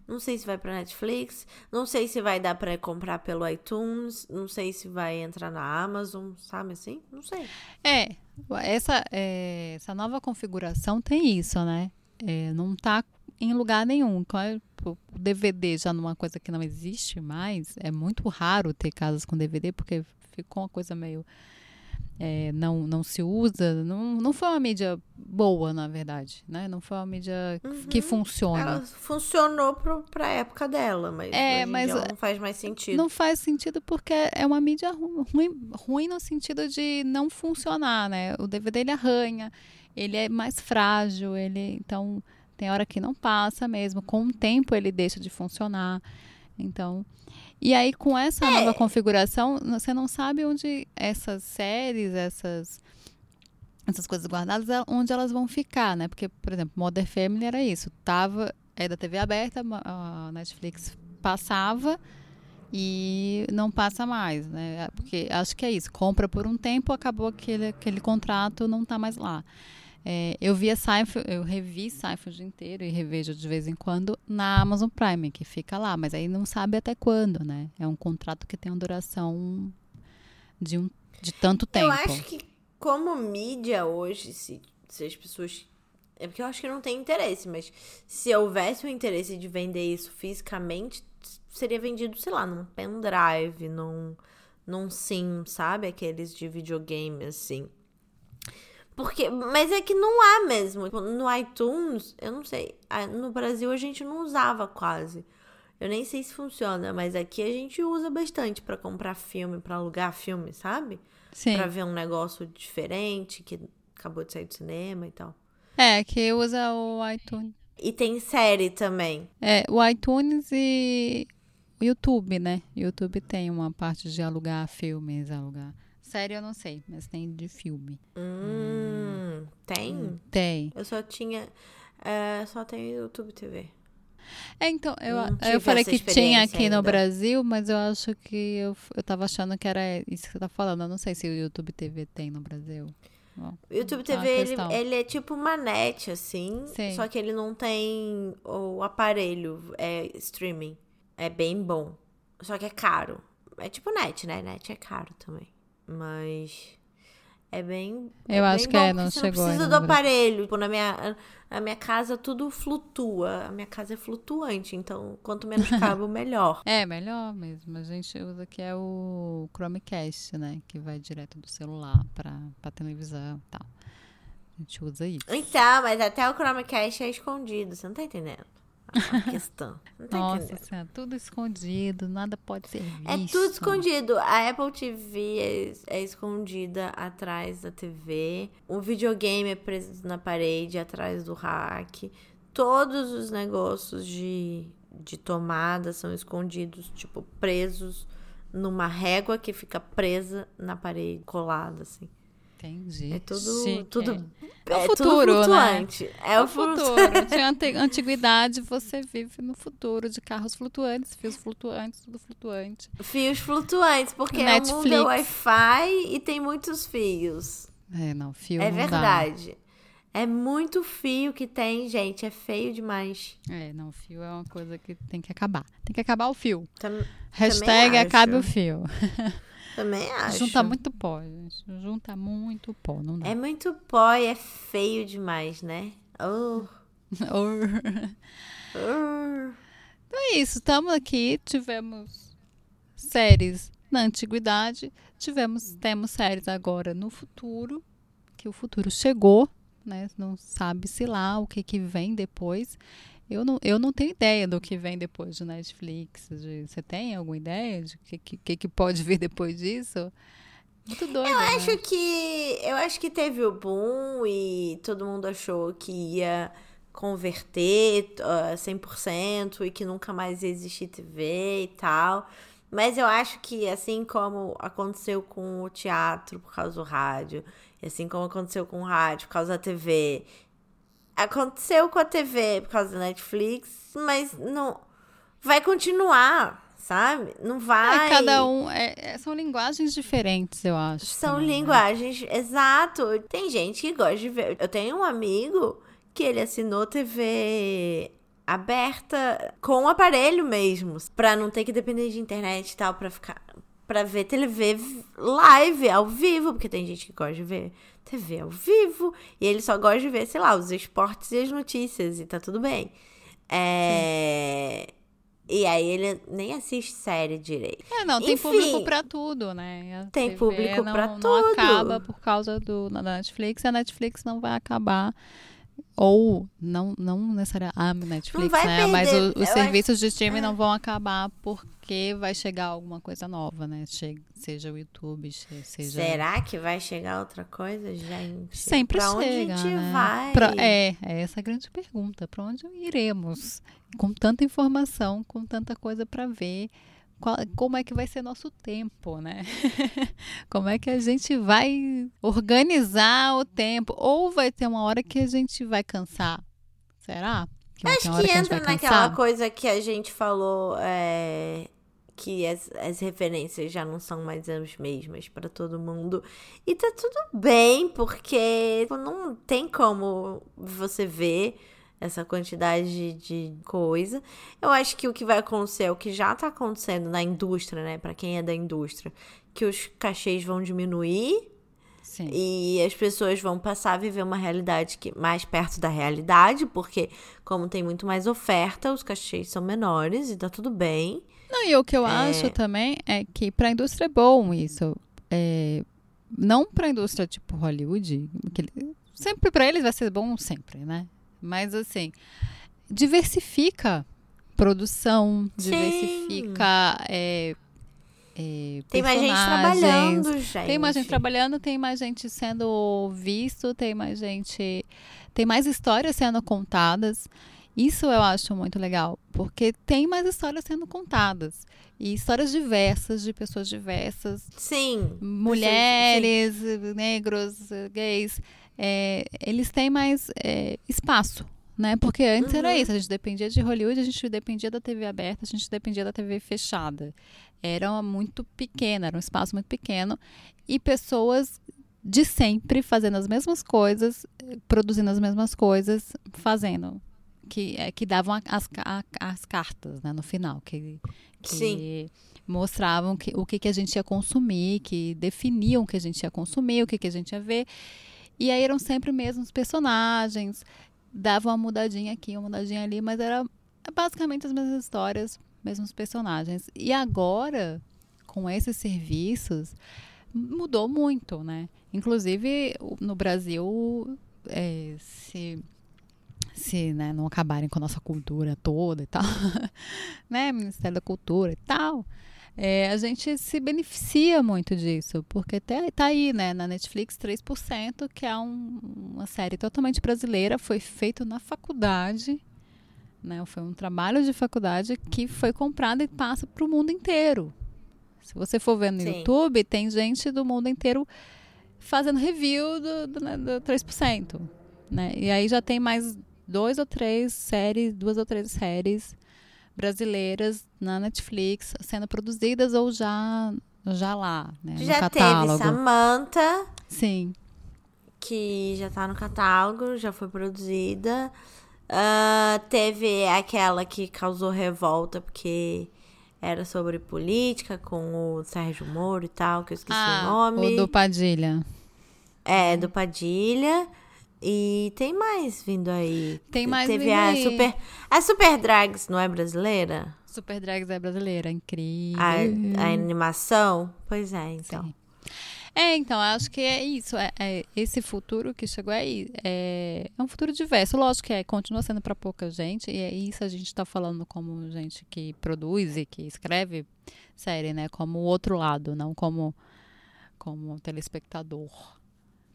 Não sei se vai para Netflix, não sei se vai dar para comprar pelo iTunes, não sei se vai entrar na Amazon, sabe assim? Não sei. É, essa, é, essa nova configuração tem isso, né? É, não tá em lugar nenhum. O DVD já numa coisa que não existe mais, é muito raro ter casas com DVD, porque ficou uma coisa meio é, não, não se usa, não, não foi uma mídia boa, na verdade, né? Não foi uma mídia uhum. que funciona. Ela funcionou para a época dela, mas, é, mas não faz mais sentido. Não faz sentido porque é uma mídia ruim, ruim no sentido de não funcionar, né? O DVD ele arranha, ele é mais frágil, ele então tem hora que não passa mesmo, com o tempo ele deixa de funcionar. Então, e aí, com essa é. nova configuração, você não sabe onde essas séries, essas, essas coisas guardadas, onde elas vão ficar, né? Porque, por exemplo, Modern Family era isso. Tava, é da TV aberta, a Netflix passava e não passa mais, né? Porque acho que é isso. Compra por um tempo, acabou aquele, aquele contrato, não está mais lá. É, eu via Seinfeld, eu revi Seinfeld inteiro e revejo de vez em quando na Amazon Prime, que fica lá, mas aí não sabe até quando, né? É um contrato que tem uma duração de, um, de tanto tempo. Eu acho que como mídia hoje, se, se as pessoas. É porque eu acho que não tem interesse, mas se houvesse o interesse de vender isso fisicamente, seria vendido, sei lá, num pendrive, num, num sim, sabe? Aqueles de videogame, assim. Porque, mas é que não há mesmo. Tipo, no iTunes, eu não sei. No Brasil a gente não usava quase. Eu nem sei se funciona, mas aqui a gente usa bastante para comprar filme, para alugar filme, sabe? Sim. Pra ver um negócio diferente que acabou de sair do cinema e tal. É, que usa o iTunes. E tem série também. É, o iTunes e o YouTube, né? YouTube tem uma parte de alugar filmes, alugar. Série eu não sei, mas tem de filme. Hum, tem? Tem. Eu só tinha. É, só tem YouTube TV. É, então, eu, eu falei que tinha aqui no ainda. Brasil, mas eu acho que eu, eu tava achando que era isso que você tá falando. Eu não sei se o YouTube TV tem no Brasil. Bom, O YouTube tá TV, ele, questão. ele é tipo uma net, assim. Sim. Só que ele não tem o aparelho, é streaming. É bem bom. Só que é caro. É tipo net, né? Net é caro também. Mas é bem. Eu é acho bem que é, não chegou não precisa do aparelho. Tipo, na minha, na minha casa tudo flutua. A minha casa é flutuante. Então, quanto menos cabo, melhor. É, melhor mesmo. A gente usa que é o Chromecast, né? Que vai direto do celular pra, pra televisão e tal. A gente usa isso. Então, mas até o Chromecast é escondido. Você não tá entendendo a questão. Não tá Nossa senhora, tudo escondido, nada pode ser visto. É tudo escondido. A Apple TV é, é escondida atrás da TV. O videogame é preso na parede atrás do rack. Todos os negócios de, de tomada são escondidos, tipo, presos numa régua que fica presa na parede, colada, assim. Entendi. É tudo. Chique. tudo É o tudo futuro, né? flutuante. É, É o o futuro. De ante- antiguidade, você vive no futuro de carros flutuantes, fios flutuantes, tudo flutuante. Fios flutuantes, porque o mundo é. Wi-Fi e tem muitos fios. É, não, fio É não dá. verdade. É muito fio que tem, gente. É feio demais. É, não, fio é uma coisa que tem que acabar. Tem que acabar o fio. Tam- Hashtag acabe o fio. também acho. Junta muito pó, gente. Junta muito pó, não dá. É muito pó e é feio demais, né? Oh, oh. Então é isso, estamos aqui, tivemos séries na antiguidade, tivemos, temos séries agora no futuro, que o futuro chegou, né? Não sabe-se lá o que, que vem depois. Eu não, eu não tenho ideia do que vem depois de Netflix. de- você tem alguma ideia de o que, que, que, pode vir depois disso? Muito doido. Eu né? acho que. Eu acho que teve o boom e todo mundo achou que ia converter ah, 100% e que nunca mais ia existir TV e tal. Mas eu acho que assim como aconteceu com o teatro por causa do rádio, e assim como aconteceu com o rádio por causa da TV, aconteceu com a TV por causa da Netflix, mas não vai continuar, sabe? Não vai. É, cada um. é- é- são linguagens diferentes, eu acho. São também, né? linguagens, exato. Tem gente que gosta de ver. Eu tenho um amigo que ele assinou TV aberta com o aparelho mesmo, Pra não ter que depender de internet e tal, pra ficar para ver TV live ao vivo, porque tem gente que gosta de ver TV ao vivo e ele só gosta de ver, sei lá, os esportes e as notícias e tá tudo bem. É... E aí ele nem assiste série direito. É, não, tem Enfim. público pra tudo, né? A Tem TV público não, pra Não tudo. acaba por causa do, da Netflix, a Netflix não vai acabar. Ou, não, não necessariamente a Netflix, vai né? Mas perder. o- os Eu serviços de streaming é. não vão acabar porque vai chegar alguma coisa nova, né? Che- seja o YouTube, seja... Será que vai chegar outra coisa, gente? Sempre pra onde chega, a gente né? vai? Pra- é, é essa a grande pergunta. Para onde iremos? Com tanta informação, com tanta coisa para ver, qual- como é que vai ser nosso tempo, né? como é que a gente vai organizar o tempo? Ou vai ter uma hora que a gente vai cansar? Será? Que Acho que gente entra naquela cansar? coisa que a gente falou, é, que as, as referências já não são mais as mesmas pra todo mundo. E tá tudo bem, porque não tem como você ver essa quantidade de coisa. Eu acho que o que vai acontecer é o que já tá acontecendo na indústria, né? Pra quem é da indústria, que os cachês vão diminuir Sim. e as pessoas vão passar a viver uma realidade que mais perto da realidade, porque como tem muito mais oferta, os cachês são menores e tá tudo bem. Não, e o que eu acho também é que para a indústria é bom isso. É, não para a indústria tipo Hollywood, que sempre para eles vai ser bom sempre, né? Mas assim, diversifica produção, Sim. diversifica é, é, Tem mais gente trabalhando, gente. Tem mais gente trabalhando, tem mais gente sendo visto, tem mais gente. Tem mais histórias sendo contadas. Isso eu acho muito legal, porque tem mais histórias sendo contadas. E histórias diversas, de pessoas diversas, Sim. mulheres, negros, gays. é, eles têm mais é, espaço né? Porque antes Uhum. era isso, a gente dependia de Hollywood, a gente dependia da TV aberta, a gente dependia da TV fechada. Era muito pequena, era um espaço muito pequeno e pessoas de sempre fazendo as mesmas coisas, produzindo as mesmas coisas, fazendo que é, que davam as, a- as cartas, né, no final, que, que Sim. mostravam que, o que, que a gente ia consumir, que definiam o que a gente ia consumir, o que, que a gente ia ver. E aí eram sempre mesmos personagens, davam uma mudadinha aqui, uma mudadinha ali, mas era basicamente as mesmas histórias, mesmos personagens. E agora, com esses serviços, mudou muito, né? Inclusive, no Brasil, é, se, se né, não acabarem com a nossa cultura toda e tal, né? Ministério da Cultura e tal, é, a gente se beneficia muito disso, porque tá, tá aí, né, na Netflix 3%, que é um- uma série totalmente brasileira, foi feito na faculdade, né, foi um trabalho de faculdade que foi comprado e passa para o mundo inteiro. Se você for ver no Sim. YouTube, tem gente do mundo inteiro fazendo review do, do, né, do 3%. Né? E aí já tem mais dois ou três séries, duas ou três séries brasileiras na Netflix sendo produzidas ou já, já lá, né? no Já teve catálogo. Samantha, Sim. que já tá no catálogo, já foi produzida. Ah, teve aquela que causou revolta porque era sobre política com o Sérgio Moro e tal, que eu esqueci o nome. Ah, o do Padilha. É, do Padilha. E tem mais vindo aí. Tem mais Teve vindo a aí. Super. A Super Drags, não é brasileira? Super Drags é brasileira, incrível. A, a animação? Pois é, então. Sim. É, então, acho que é isso. É, é esse futuro que chegou aí é, é um futuro diverso. Lógico que é, continua sendo para pouca gente, e é isso a gente está falando como gente que produz e que escreve série, né? Como o outro lado, não como, como telespectador.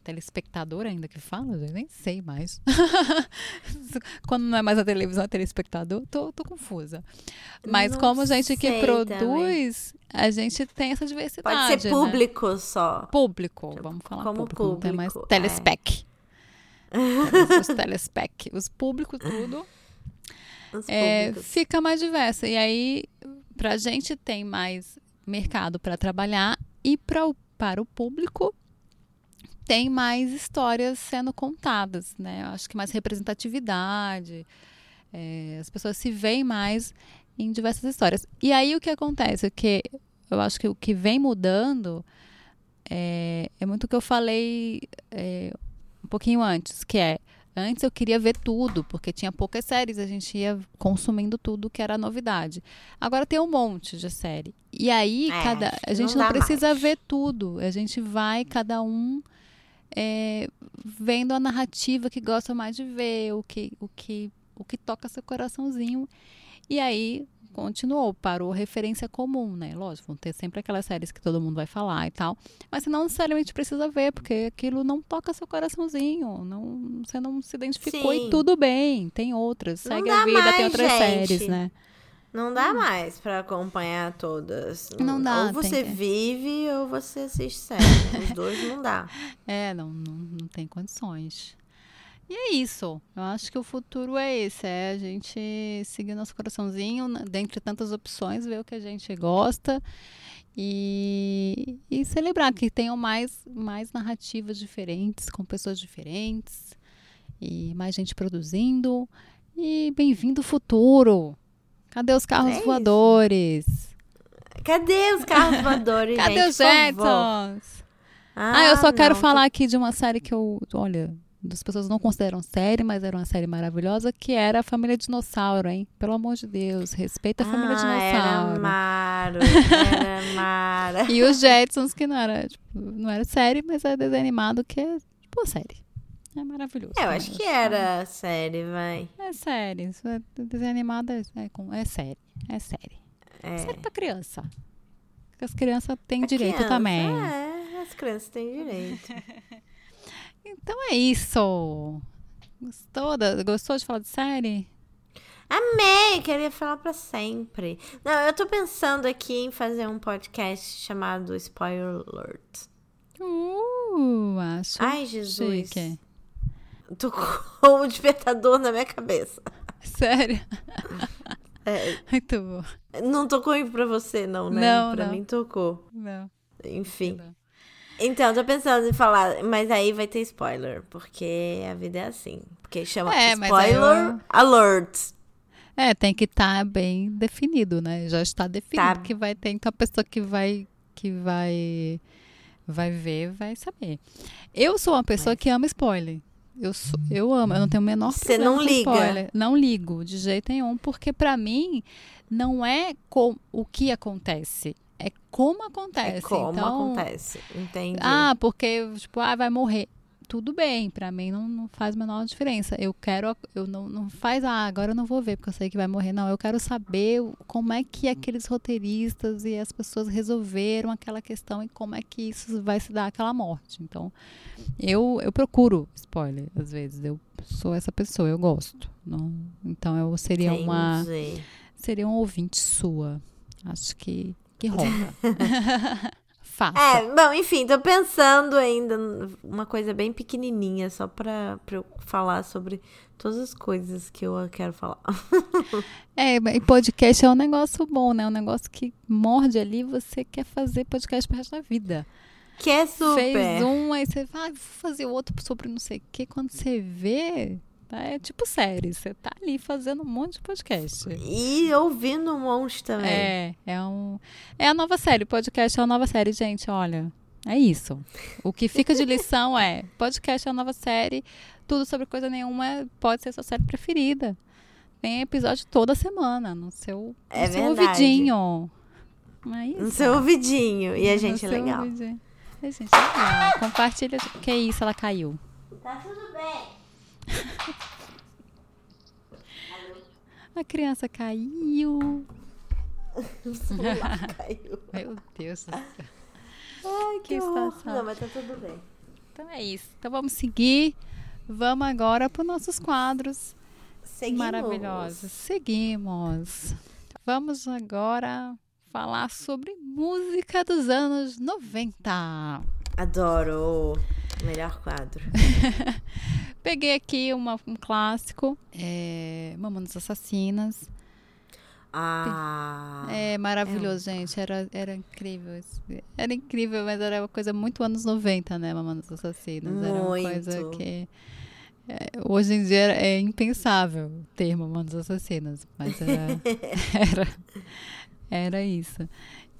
Telespectador ainda que fala? Eu nem sei mais. Quando não é mais a televisão, é telespectador, tô, tô confusa. Mas Não como gente que produz, a gente tem essa diversidade. Pode ser né? público só. Público, vamos falar como público, não tem mais público, telespec. Os telespec. Os públicos, tudo. Os É, fica mais diverso. E aí, pra gente tem mais mercado para trabalhar e pra, para o público tem mais histórias sendo contadas, né? Eu acho que mais representatividade. é, as pessoas se veem mais em diversas histórias. E aí o que acontece? Que eu acho que o que vem mudando é, é muito o que eu falei é, um pouquinho antes, que é Antes eu queria ver tudo, porque tinha poucas séries, a gente ia consumindo tudo que era novidade. Agora tem um monte de série. E aí, É, cada, a gente não não, precisa mais. ver tudo. A gente vai, cada um, é, vendo a narrativa que gosta mais de ver, o que, o que, o que toca seu coraçãozinho. E aí continuou, parou referência comum, né? Lógico, vão ter sempre aquelas séries que todo mundo vai falar e tal. Mas você não necessariamente precisa ver, porque aquilo não toca seu coraçãozinho. Não, você não se identificou Sim. e tudo bem. Tem outras. Segue a vida, mais, tem outras gente. séries, né? Não dá mais pra acompanhar todas. Não dá, Ou você que- vive ou você assiste série. Os dois não dá. É, não, não, não tem condições. E é isso. Eu acho que o futuro é esse, é a gente seguir nosso coraçãozinho, né, dentre tantas opções, ver o que a gente gosta e, e celebrar que tenham mais, mais narrativas diferentes, com pessoas diferentes, e mais gente produzindo. E bem-vindo futuro! Cadê os carros É voadores? Cadê os carros voadores, Cadê gente? os. Jetsons? Ah, eu só quero não, tô- falar aqui de uma série que eu, olha, as pessoas não consideram série, mas era uma série maravilhosa, que era a Família Dinossauro, hein? Pelo amor de Deus, respeita a Família ah, Era Dinossauro. Maro, era Mara. E os Jetsons, que não era, tipo, não era série, mas é desenho animado, que é tipo uma série. É maravilhoso. É, eu também, acho que era série, vai. É série. Isso é, desenho animado é, é, é série. É série. É. Série pra criança. Porque as crianças têm A direito criança, também. É, as crianças têm direito. Então é isso. Gostou, da- gostou de falar de série? Amei, queria falar pra sempre. Não, eu tô pensando aqui em fazer um podcast chamado Spoiler Alert. Uh, acho Ai, Jesus. chique. Tocou um despertador na minha cabeça. Sério? É, Muito bom. não tocou pra você, não, né? Não, pra não. mim tocou. Não, Enfim. não. Então, tô pensando em falar, mas aí vai ter spoiler, porque a vida é assim. Porque chama É, mas spoiler eu- alert. É, tem que estar bem definido, né? Já está definido Tá. que vai ter, então a pessoa que vai que vai vai ver, vai saber. Eu sou uma pessoa que ama spoiler. Eu sou, eu amo, eu não tenho o menor Você não liga? spoiler. Não ligo de jeito nenhum, porque pra mim não é com o que acontece, é como acontece. É como então, acontece. Entendi. ah, porque, tipo, ah, vai morrer. Tudo bem, pra mim não, não faz a menor diferença. Eu quero, eu não, não faz, ah, agora eu não vou ver porque eu sei que vai morrer. Não, eu quero saber como é que aqueles roteiristas e as pessoas resolveram aquela questão e como é que isso vai se dar aquela morte. Então, eu, eu procuro spoiler, às vezes. Eu sou essa pessoa, eu gosto. Não, então, eu seria uma Entendi. seria um ouvinte sua. Acho que, que rola. Faça. É, bom, enfim, tô pensando ainda uma coisa bem pequenininha, só pra, pra eu falar sobre todas as coisas que eu quero falar. É, e podcast é um negócio bom, né? Um negócio que morde ali, você quer fazer podcast pro resto da vida. Que é super. Fez um, aí você vai, ah, fazer outro sobre não sei o quê. Quando você vê? É tipo série. Você tá ali fazendo um monte de podcast. E ouvindo um monte também. É, é um. É a nova série. Podcast é a nova série, gente. Olha, é isso. O que fica de lição é: podcast é a nova série. Tudo sobre coisa nenhuma pode ser sua série preferida. Tem episódio toda semana no seu, É no seu ouvidinho. É isso. No seu ouvidinho. E a No gente é legal. ouvidinho. É, gente, é legal. Compartilha. Que isso, ela caiu. Tá tudo bem. A criança caiu. O celular caiu. Meu Deus do céu. Ai, que, Que situação. Não, mas tá tudo bem. Então é isso. Então vamos seguir. Vamos agora para os nossos quadros Seguimos. maravilhosos. Seguimos. Vamos agora falar sobre música dos anos 90. Adoro. Melhor quadro. Peguei aqui uma- um clássico, é, Mamonas Assassinas. Ah. É maravilhoso, gente. Era, era incrível. Era incrível, mas era uma coisa muito anos 90, né? Mamonas Assassinas. Era uma coisa Muito. que. é, hoje em dia é impensável ter Mamonas Assassinas, mas era, era, era isso.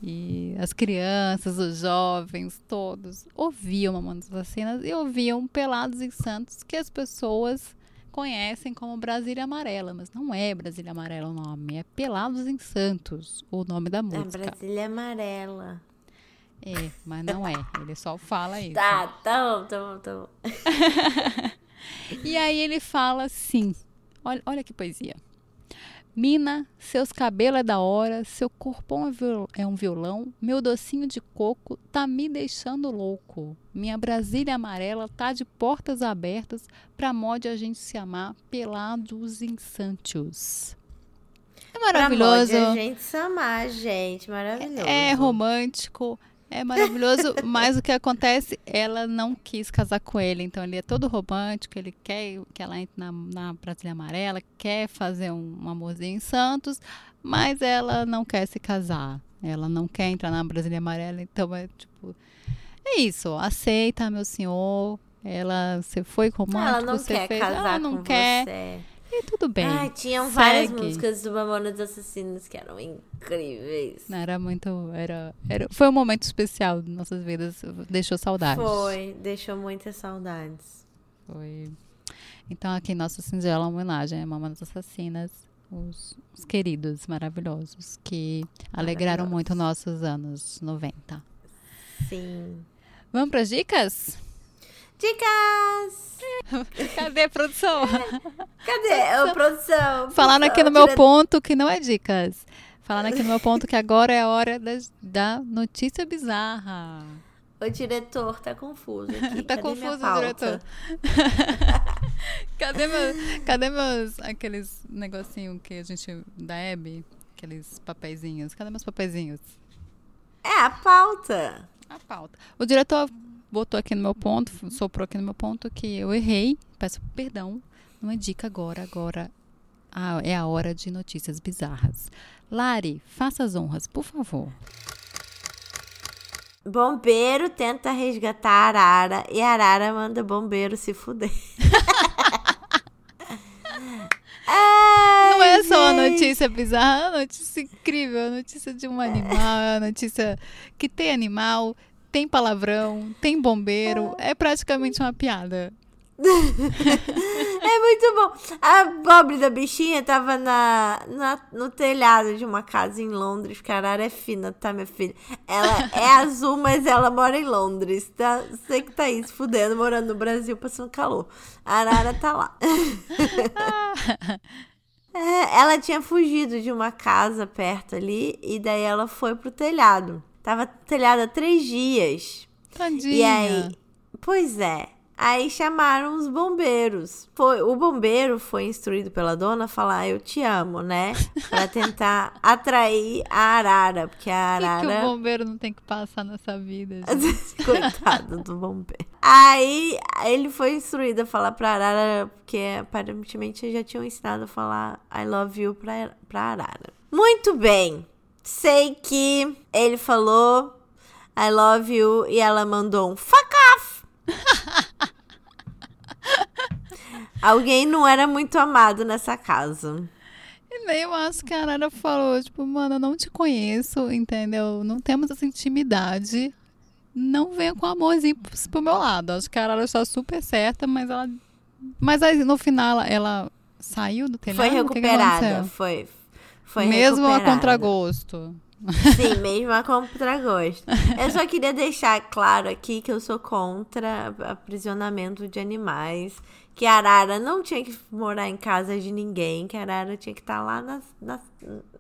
E as crianças, os jovens, todos ouviam Mamonas Assassinas e ouviam Pelados e Santos, que as pessoas conhecem como Brasília Amarela, mas não é Brasília Amarela o nome, é Pelados em Santos, o nome da A música. Brasília amarela. É, mas não é, ele só fala isso. Tá, tá bom, tá bom, tá bom. E aí ele fala assim: olha, olha que poesia. Mina, seus cabelos é da hora, seu corpão é é um violão, meu docinho de coco tá me deixando louco. Minha Brasília amarela tá de portas abertas pra mod a gente se amar pelados em Santos. É maravilhoso. Pra mod a gente se amar, gente. Maravilhoso. É romântico, é maravilhoso, mas o que acontece, ela não quis casar com ele, então ele é todo romântico, ele quer que ela entre na, na Brasília Amarela, quer fazer um, um amorzinho em Santos, mas ela não quer se casar, ela não quer entrar na Brasília Amarela, então é tipo, é isso, aceita, meu senhor, ela, você foi romântico, Ela não você quer fez, casar ela não com quer, você. E tudo bem. Ai, tinham várias segue. músicas do Mamonas Assassinas que eram incríveis. Não, Era muito. Era, era, foi um momento especial de nossas vidas. Deixou saudades. Foi, deixou muitas saudades. Foi. Então, aqui, nossa singela homenagem a Mamonas Assassinas, os, os queridos maravilhosos que alegraram muito nossos anos 90. Sim. Vamos para as dicas? Dicas! Cadê a produção? Cadê a produção? Falando aqui no meu ponto que não é dicas. Falando aqui no meu ponto que agora é a hora das- da notícia bizarra. O diretor tá confuso aqui. Tá Cadê confuso diretor. Cadê meus, cadê meus aqueles negocinho que a gente da Hebe, aqueles papeizinhos? Cadê meus papeizinhos? É a pauta. A pauta. O diretor botou aqui no meu ponto, soprou aqui no meu ponto que eu errei. Peço perdão. Não é dica agora, agora ah, é a hora de notícias bizarras. Lari, faça as honras, por favor. Bombeiro tenta resgatar a Arara e a Arara manda bombeiro se fuder. Ai, não é só uma notícia bizarra, é uma notícia incrível, é uma notícia de um animal, é uma notícia que tem animal, tem palavrão, tem bombeiro, é praticamente uma piada. é muito bom. A pobre da bichinha tava na, na, no telhado de uma casa em Londres. Caralho, é fina, tá, minha filha? Ela é azul, mas ela mora em Londres. Tá? Você que tá aí se fudendo, morando no Brasil, passando calor. A Arara tá lá. é, ela tinha fugido de uma casa perto ali e daí ela foi pro telhado. Tava telhado há três dias. Tadinha. E aí, pois é. Aí chamaram os bombeiros. Foi, o bombeiro foi instruído pela dona a falar eu te amo, né? Pra tentar atrair a arara, porque a arara. Que, que o bombeiro não tem que passar nessa vida. Coitado do bombeiro. Aí ele foi instruído a falar pra arara, porque aparentemente já tinham ensinado a falar I love you pra, pra arara. Muito bem. Sei que ele falou I love you e ela mandou um fuck off. Alguém não era muito amado nessa casa. E nem eu acho que a Arara falou, tipo, mano, eu não te conheço, entendeu? Não temos essa intimidade. Não venha com amorzinho pro meu lado. Acho que a Arara está super certa, mas ela. Mas aí no final ela, ela saiu do telhado. Foi recuperada, foi. Foi Mesmo a contragosto. Sim, mesmo a contragosto. Eu só queria deixar claro aqui que eu sou contra aprisionamento de animais. Que a Arara não tinha que morar em casa de ninguém, que a Arara tinha que estar lá na, na,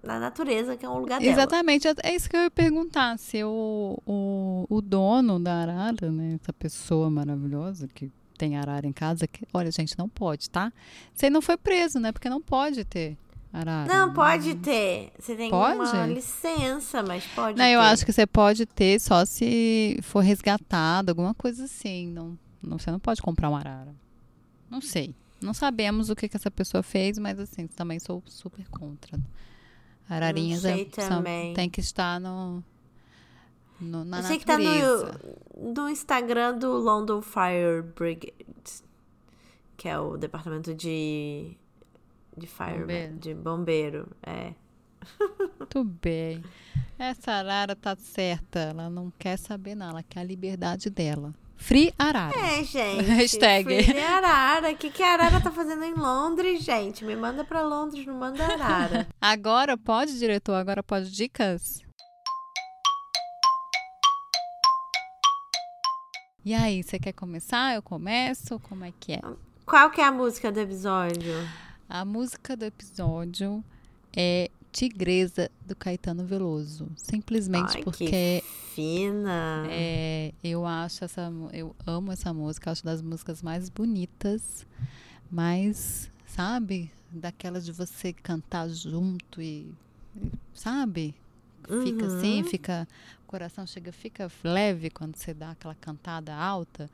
na natureza, que é um lugar dela. Exatamente, é isso que eu ia perguntar. Se o, o, o dono da Arara, né, essa pessoa maravilhosa que tem arara em casa, que, olha, gente, não pode, tá? Você não foi preso, né? Porque não pode ter arara. Não, pode ter. Você tem pode? uma licença, mas pode Não, ter. eu acho que você pode ter só se for resgatado, alguma coisa assim. Não, não, você não pode comprar uma arara. Não sei. Não sabemos o que, que essa pessoa fez, mas assim, também sou super contra. Ararinhas é, são, tem que estar no, no na Você natureza. que tá no, no Instagram do London Fire Brigade, que é o departamento de de fire bombeiro. de bombeiro, é. Muito bem. Essa arara tá certa, ela não quer saber não, ela quer a liberdade dela. Free Arara. É, gente. Hashtag. Free Arara. O que, que a Arara tá fazendo em Londres, gente? Me manda pra Londres, não manda Arara. Agora pode, diretor? Agora pode dicas? E aí, você quer começar? Eu começo? Como é que é? Qual que é a música do episódio? A música do episódio é Tigresa do Caetano Veloso. Simplesmente Ai, porque. Que fina! É, eu acho essa. Eu amo essa música, acho das músicas mais bonitas, mais, sabe? Daquelas de você cantar junto e. Sabe? Fica Uhum. assim, fica. O coração chega, fica leve quando você dá aquela cantada alta.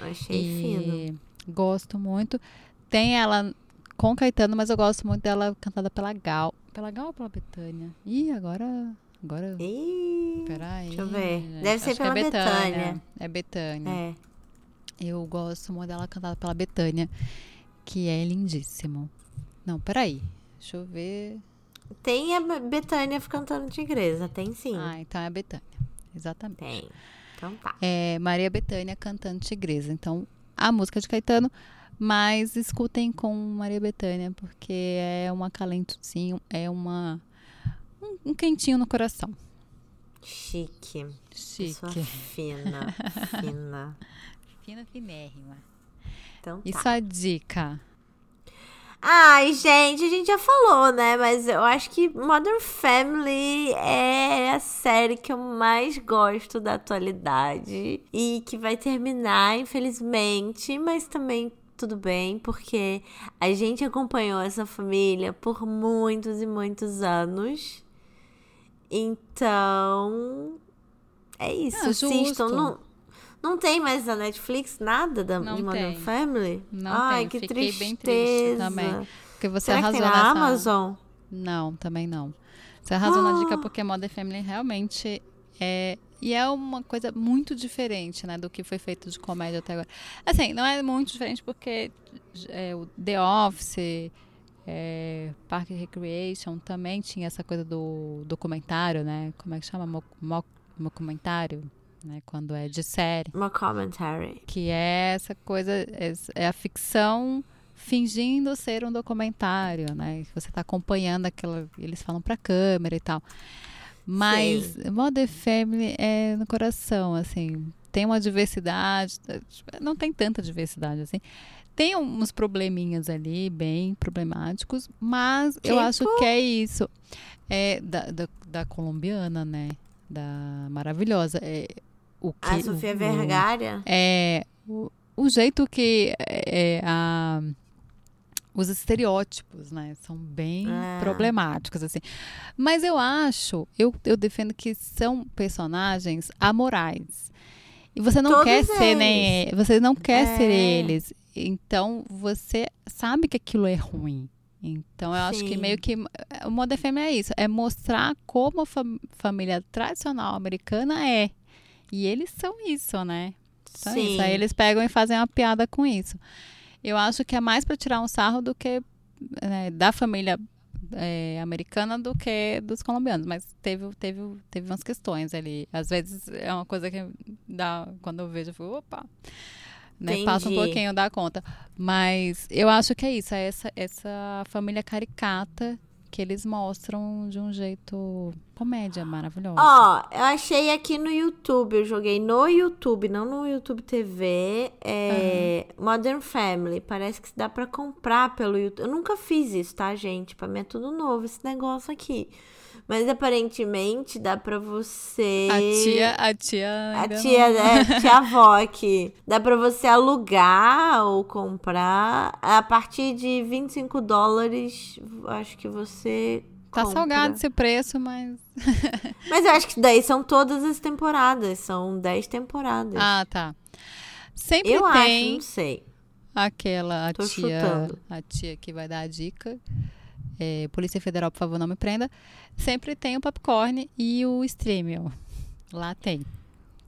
Achei e fino. gosto muito. Tem ela com Caetano, mas eu gosto muito dela cantada pela Gal. Pela Gal ou pela Betânia? Ih, agora. Agora. Ih, Peraí. deixa eu ver. Deve ser Acho que pela é Betânia. Betânia. É Betânia. É. Eu gosto muito dela cantada pela Betânia, que é lindíssimo. Não, peraí. Deixa eu ver. Tem a Betânia cantando Tigresa, tem sim. Ah, então é a Betânia. Exatamente. Tem. Então tá. É Maria Betânia cantando Tigresa. Então, a música de Caetano, mas escutem com Maria Betânia, porque é um acalentozinho, é uma um, um quentinho no coração. Chique. Pessoa Chique. fina. fina. Fina, finérrima. Então tá. E sua dica? Ai, gente, a gente já falou, né? Mas eu acho que Modern Family é a série que eu mais gosto da atualidade. E que vai terminar, infelizmente, mas também tudo bem, porque a gente acompanhou essa família por muitos e muitos anos. Então. É isso, Ah, justo. assistam. Não, Não tem mais na Netflix nada da, Não de Modern tem. Family? Não Ai, tem. que Fiquei tristeza. bem triste também. Porque você Será que arrasou tem na nessa... Amazon? Não, também não. Você arrasou na dica Ah. porque Modern Family realmente é. E é uma coisa muito diferente, né, do que foi feito de comédia até agora. Assim, não é muito diferente porque é, o The Office, é, Park Recreation também tinha essa coisa do documentário, né? Como é que chama? Mo, mo, documentário, né? Quando é de série. Uma commentary. Que é essa coisa, é, a ficção fingindo ser um documentário, né? Que você está acompanhando aquela. Eles falam pra câmera e tal. Mas Modern Family é no coração, assim. Tem uma diversidade, não tem tanta diversidade assim. Tem uns probleminhas ali, bem problemáticos, mas eu Tipo? acho que é isso. É da, da, da colombiana, né? Da maravilhosa. É, o que, A Sofia o- Vergara? é o, o jeito que é, a, os estereótipos, né, são bem É. problemáticos assim. Mas eu acho, eu, eu defendo que são personagens amorais. E você não Todos quer ser eles. nem você não quer ser É. eles. Então você sabe que aquilo é ruim. Então eu acho que Sim. meio que o Modern Family é isso, é mostrar como a fam- família tradicional americana é. E eles são isso, né? São Sim. isso. Aí eles pegam e fazem uma piada com isso. Eu acho que é mais para tirar um sarro do que né, da família é, americana do que dos colombianos. Mas teve, teve, teve umas questões ali. Às vezes é uma coisa que dá, quando eu vejo, eu fico, opa. Né, passa um pouquinho da conta. Mas eu acho que é isso, é essa, essa família caricata que eles mostram de um jeito comédia maravilhosa. Ó, eu achei aqui no YouTube, eu joguei no YouTube, não no YouTube TV, é, Modern Family. Parece que dá pra comprar pelo YouTube. Eu nunca fiz isso, tá, gente? Pra mim é tudo novo esse negócio aqui. Mas aparentemente dá pra você. A tia, a tia. A tia, não- é, tia avó aqui. Dá pra você alugar ou comprar. A partir de 25 dólares, acho que você. Tá compra. salgado esse preço, mas. Mas eu acho que daí são todas as temporadas. São 10 temporadas. Ah, tá. Sempre eu acho, tem não sei. aquela a Tô tia, chutando. a tia que vai dar a dica. É, Polícia Federal, por favor, não me prenda. Sempre tem o popcorn e o streaming. Lá tem.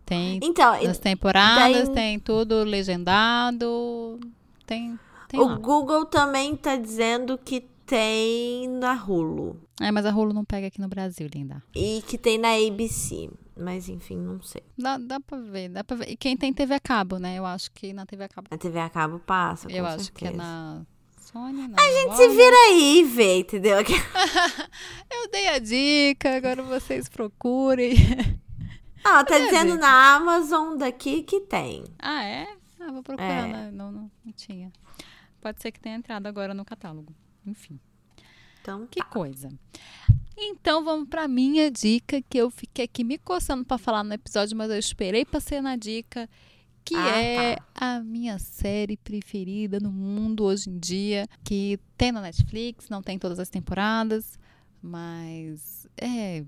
Tem Então, e- as temporadas, daí- tem tudo legendado. Tem, tem o lá. Google também tá dizendo que tem na Hulu. É, mas a Hulu não pega aqui no Brasil, linda. E que tem na ABC. Mas enfim, não sei. Dá, dá pra ver, dá pra ver. E quem tem TV a cabo, né? Eu acho que na TV a cabo. A TV a cabo passa. eu com acho que é certeza. na Sony. Na A gente se vira aí e vê, entendeu? Eu dei a dica, agora vocês procurem. Ah, tá Deve. dizendo na Amazon daqui que tem. Ah, é? Ah, vou procurar. É. né? Não, não, não tinha. Pode ser que tenha entrado agora no catálogo. Enfim, Então, que coisa. Então vamos pra minha dica, que eu fiquei aqui me coçando pra falar no episódio, mas eu esperei pra ser na dica, que Ah, é tá. a minha série preferida no mundo hoje em dia, que tem na Netflix, não tem todas as temporadas, mas é,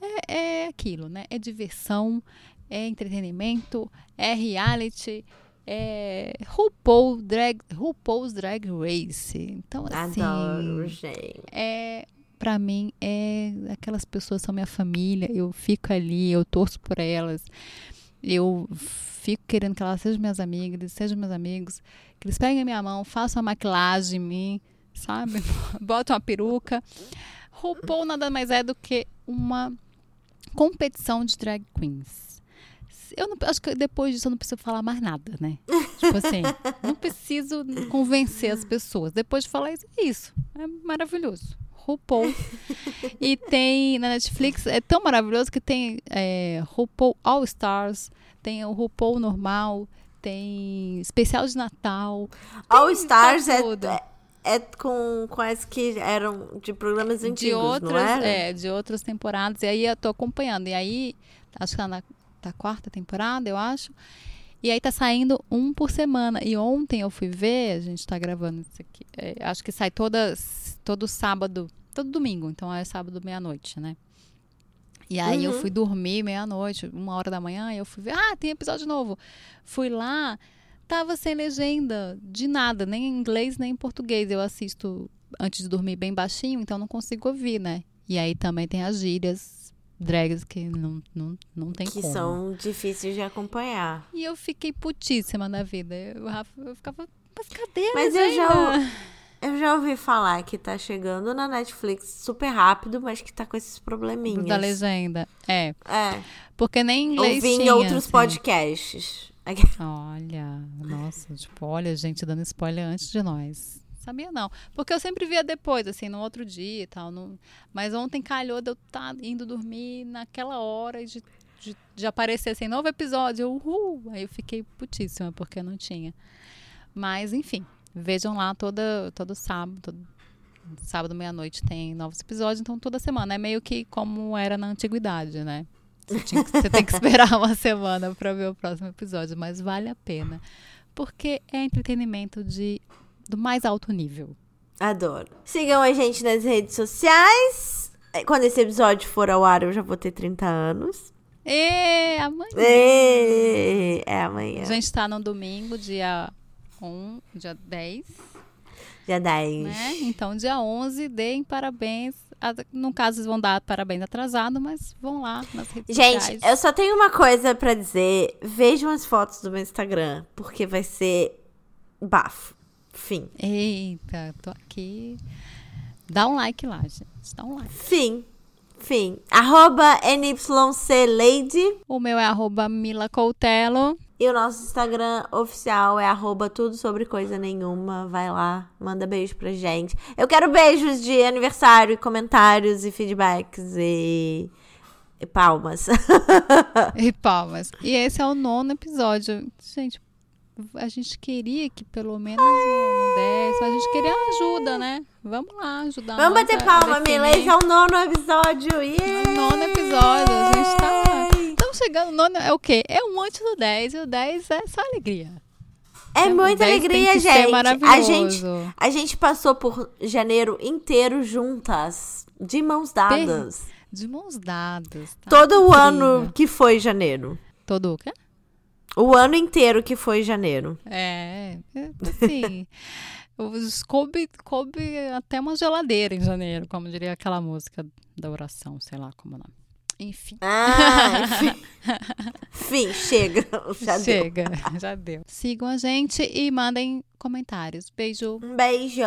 é, é aquilo, né? É diversão, é entretenimento, é reality, é RuPaul Drag, RuPaul's Drag Race. Então, assim, adoro, gente. é para mim é aquelas pessoas são minha família eu fico ali eu torço por elas eu fico querendo que elas sejam minhas amigas sejam meus amigos que eles peguem a minha mão façam a maquilagem em mim sabe botam uma peruca RuPaul nada mais é do que uma competição de drag queens eu não, acho que depois disso eu não preciso falar mais nada, né? Tipo assim, não preciso convencer as pessoas. Depois de falar isso, é isso. É maravilhoso. RuPaul. e tem na Netflix, é tão maravilhoso que tem é, RuPaul All Stars, tem o RuPaul normal, tem especial de Natal. All Stars pra é, é, com, com as que eram de programas antigos, de não outras, era? é, de outras temporadas. E aí eu tô acompanhando. E aí, acho que tá na tá quarta temporada, eu acho. E aí tá saindo um por semana. E ontem eu fui ver, a gente tá gravando isso aqui. é, acho que sai todas, todo sábado, todo domingo. Então é sábado meia-noite, né? E aí eu Uhum. fui dormir meia-noite, uma hora da manhã, e eu fui ver, ah, tem episódio novo. Fui lá, tava sem legenda de nada, nem em inglês nem em português. Eu assisto antes de dormir bem baixinho, então não consigo ouvir, né? E aí também tem as gírias, drags que não, não, não tem Que como. são difíceis de acompanhar. E eu fiquei putíssima na vida. Eu, eu ficava, mas cadê a Mas eu já, eu já ouvi falar que tá chegando na Netflix super rápido, mas que tá com esses probleminhas. Da legenda. É, É, porque nem em inglês ouvi em tinha, outros assim. podcasts. Olha, nossa, tipo, olha, gente dando spoiler antes de nós. Sabia não. Porque eu sempre via depois, assim, no outro dia e tal. não- Mas ontem calhou de eu estar indo dormir naquela hora de, de, de aparecer assim, novo episódio. Uhul! Aí eu fiquei putíssima, porque não tinha. Mas, enfim, vejam lá toda, todo sábado. todo- sábado, meia-noite, tem novos episódios, então toda semana. É meio que como era na antiguidade, né? Você, tinha você tem que esperar uma semana para ver o próximo episódio, mas vale a pena. Porque é entretenimento de, do mais alto nível. Adoro. Sigam a gente nas redes sociais. É, Quando esse episódio for ao ar, eu já vou ter 30 anos. E amanhã. Ê, É amanhã. A gente tá no domingo, dia 1, dia 10, Dia 10. né? Então, dia 11, deem parabéns. No caso, vocês vão dar parabéns atrasado, mas vão lá nas redes Gente, sociais. eu só tenho uma coisa pra dizer. Vejam as fotos do meu Instagram, porque vai ser bafo. Fim. Eita, tô aqui. Dá um like lá, gente. Dá um like. Fim. Fim. Arroba NYCLady. O meu é arroba Mila Coutelo. E o nosso Instagram oficial é arroba tudo sobre coisa nenhuma. Vai lá, manda beijo pra gente. Eu quero beijos de aniversário, e comentários e feedbacks e, e palmas. E palmas. E esse é o nono episódio. Gente, a gente queria que pelo menos um desse. A gente queria ajuda, né? Vamos lá ajudar. Vamos bater palma, Mila. Esse é o nono episódio. Yeah! o nono episódio. A gente tá. Chegando. Nono é o quê? É um antes do 10. E o 10 é só alegria. É O muita 10 tem alegria, gente. A gente. A gente passou por janeiro inteiro juntas, de mãos dadas. De mãos dadas. tá? Todo o ano que foi janeiro. Todo o quê? O ano inteiro que foi janeiro. É, é, assim. coube, coube até uma geladeira em janeiro, como diria aquela música da oração, sei lá como é o nome. Enfim. Ah, enfim. Fim, chega. Já deu. Chega, já deu. Sigam a gente e mandem comentários. Beijo. Um beijo.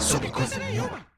Sobre coisa nenhuma.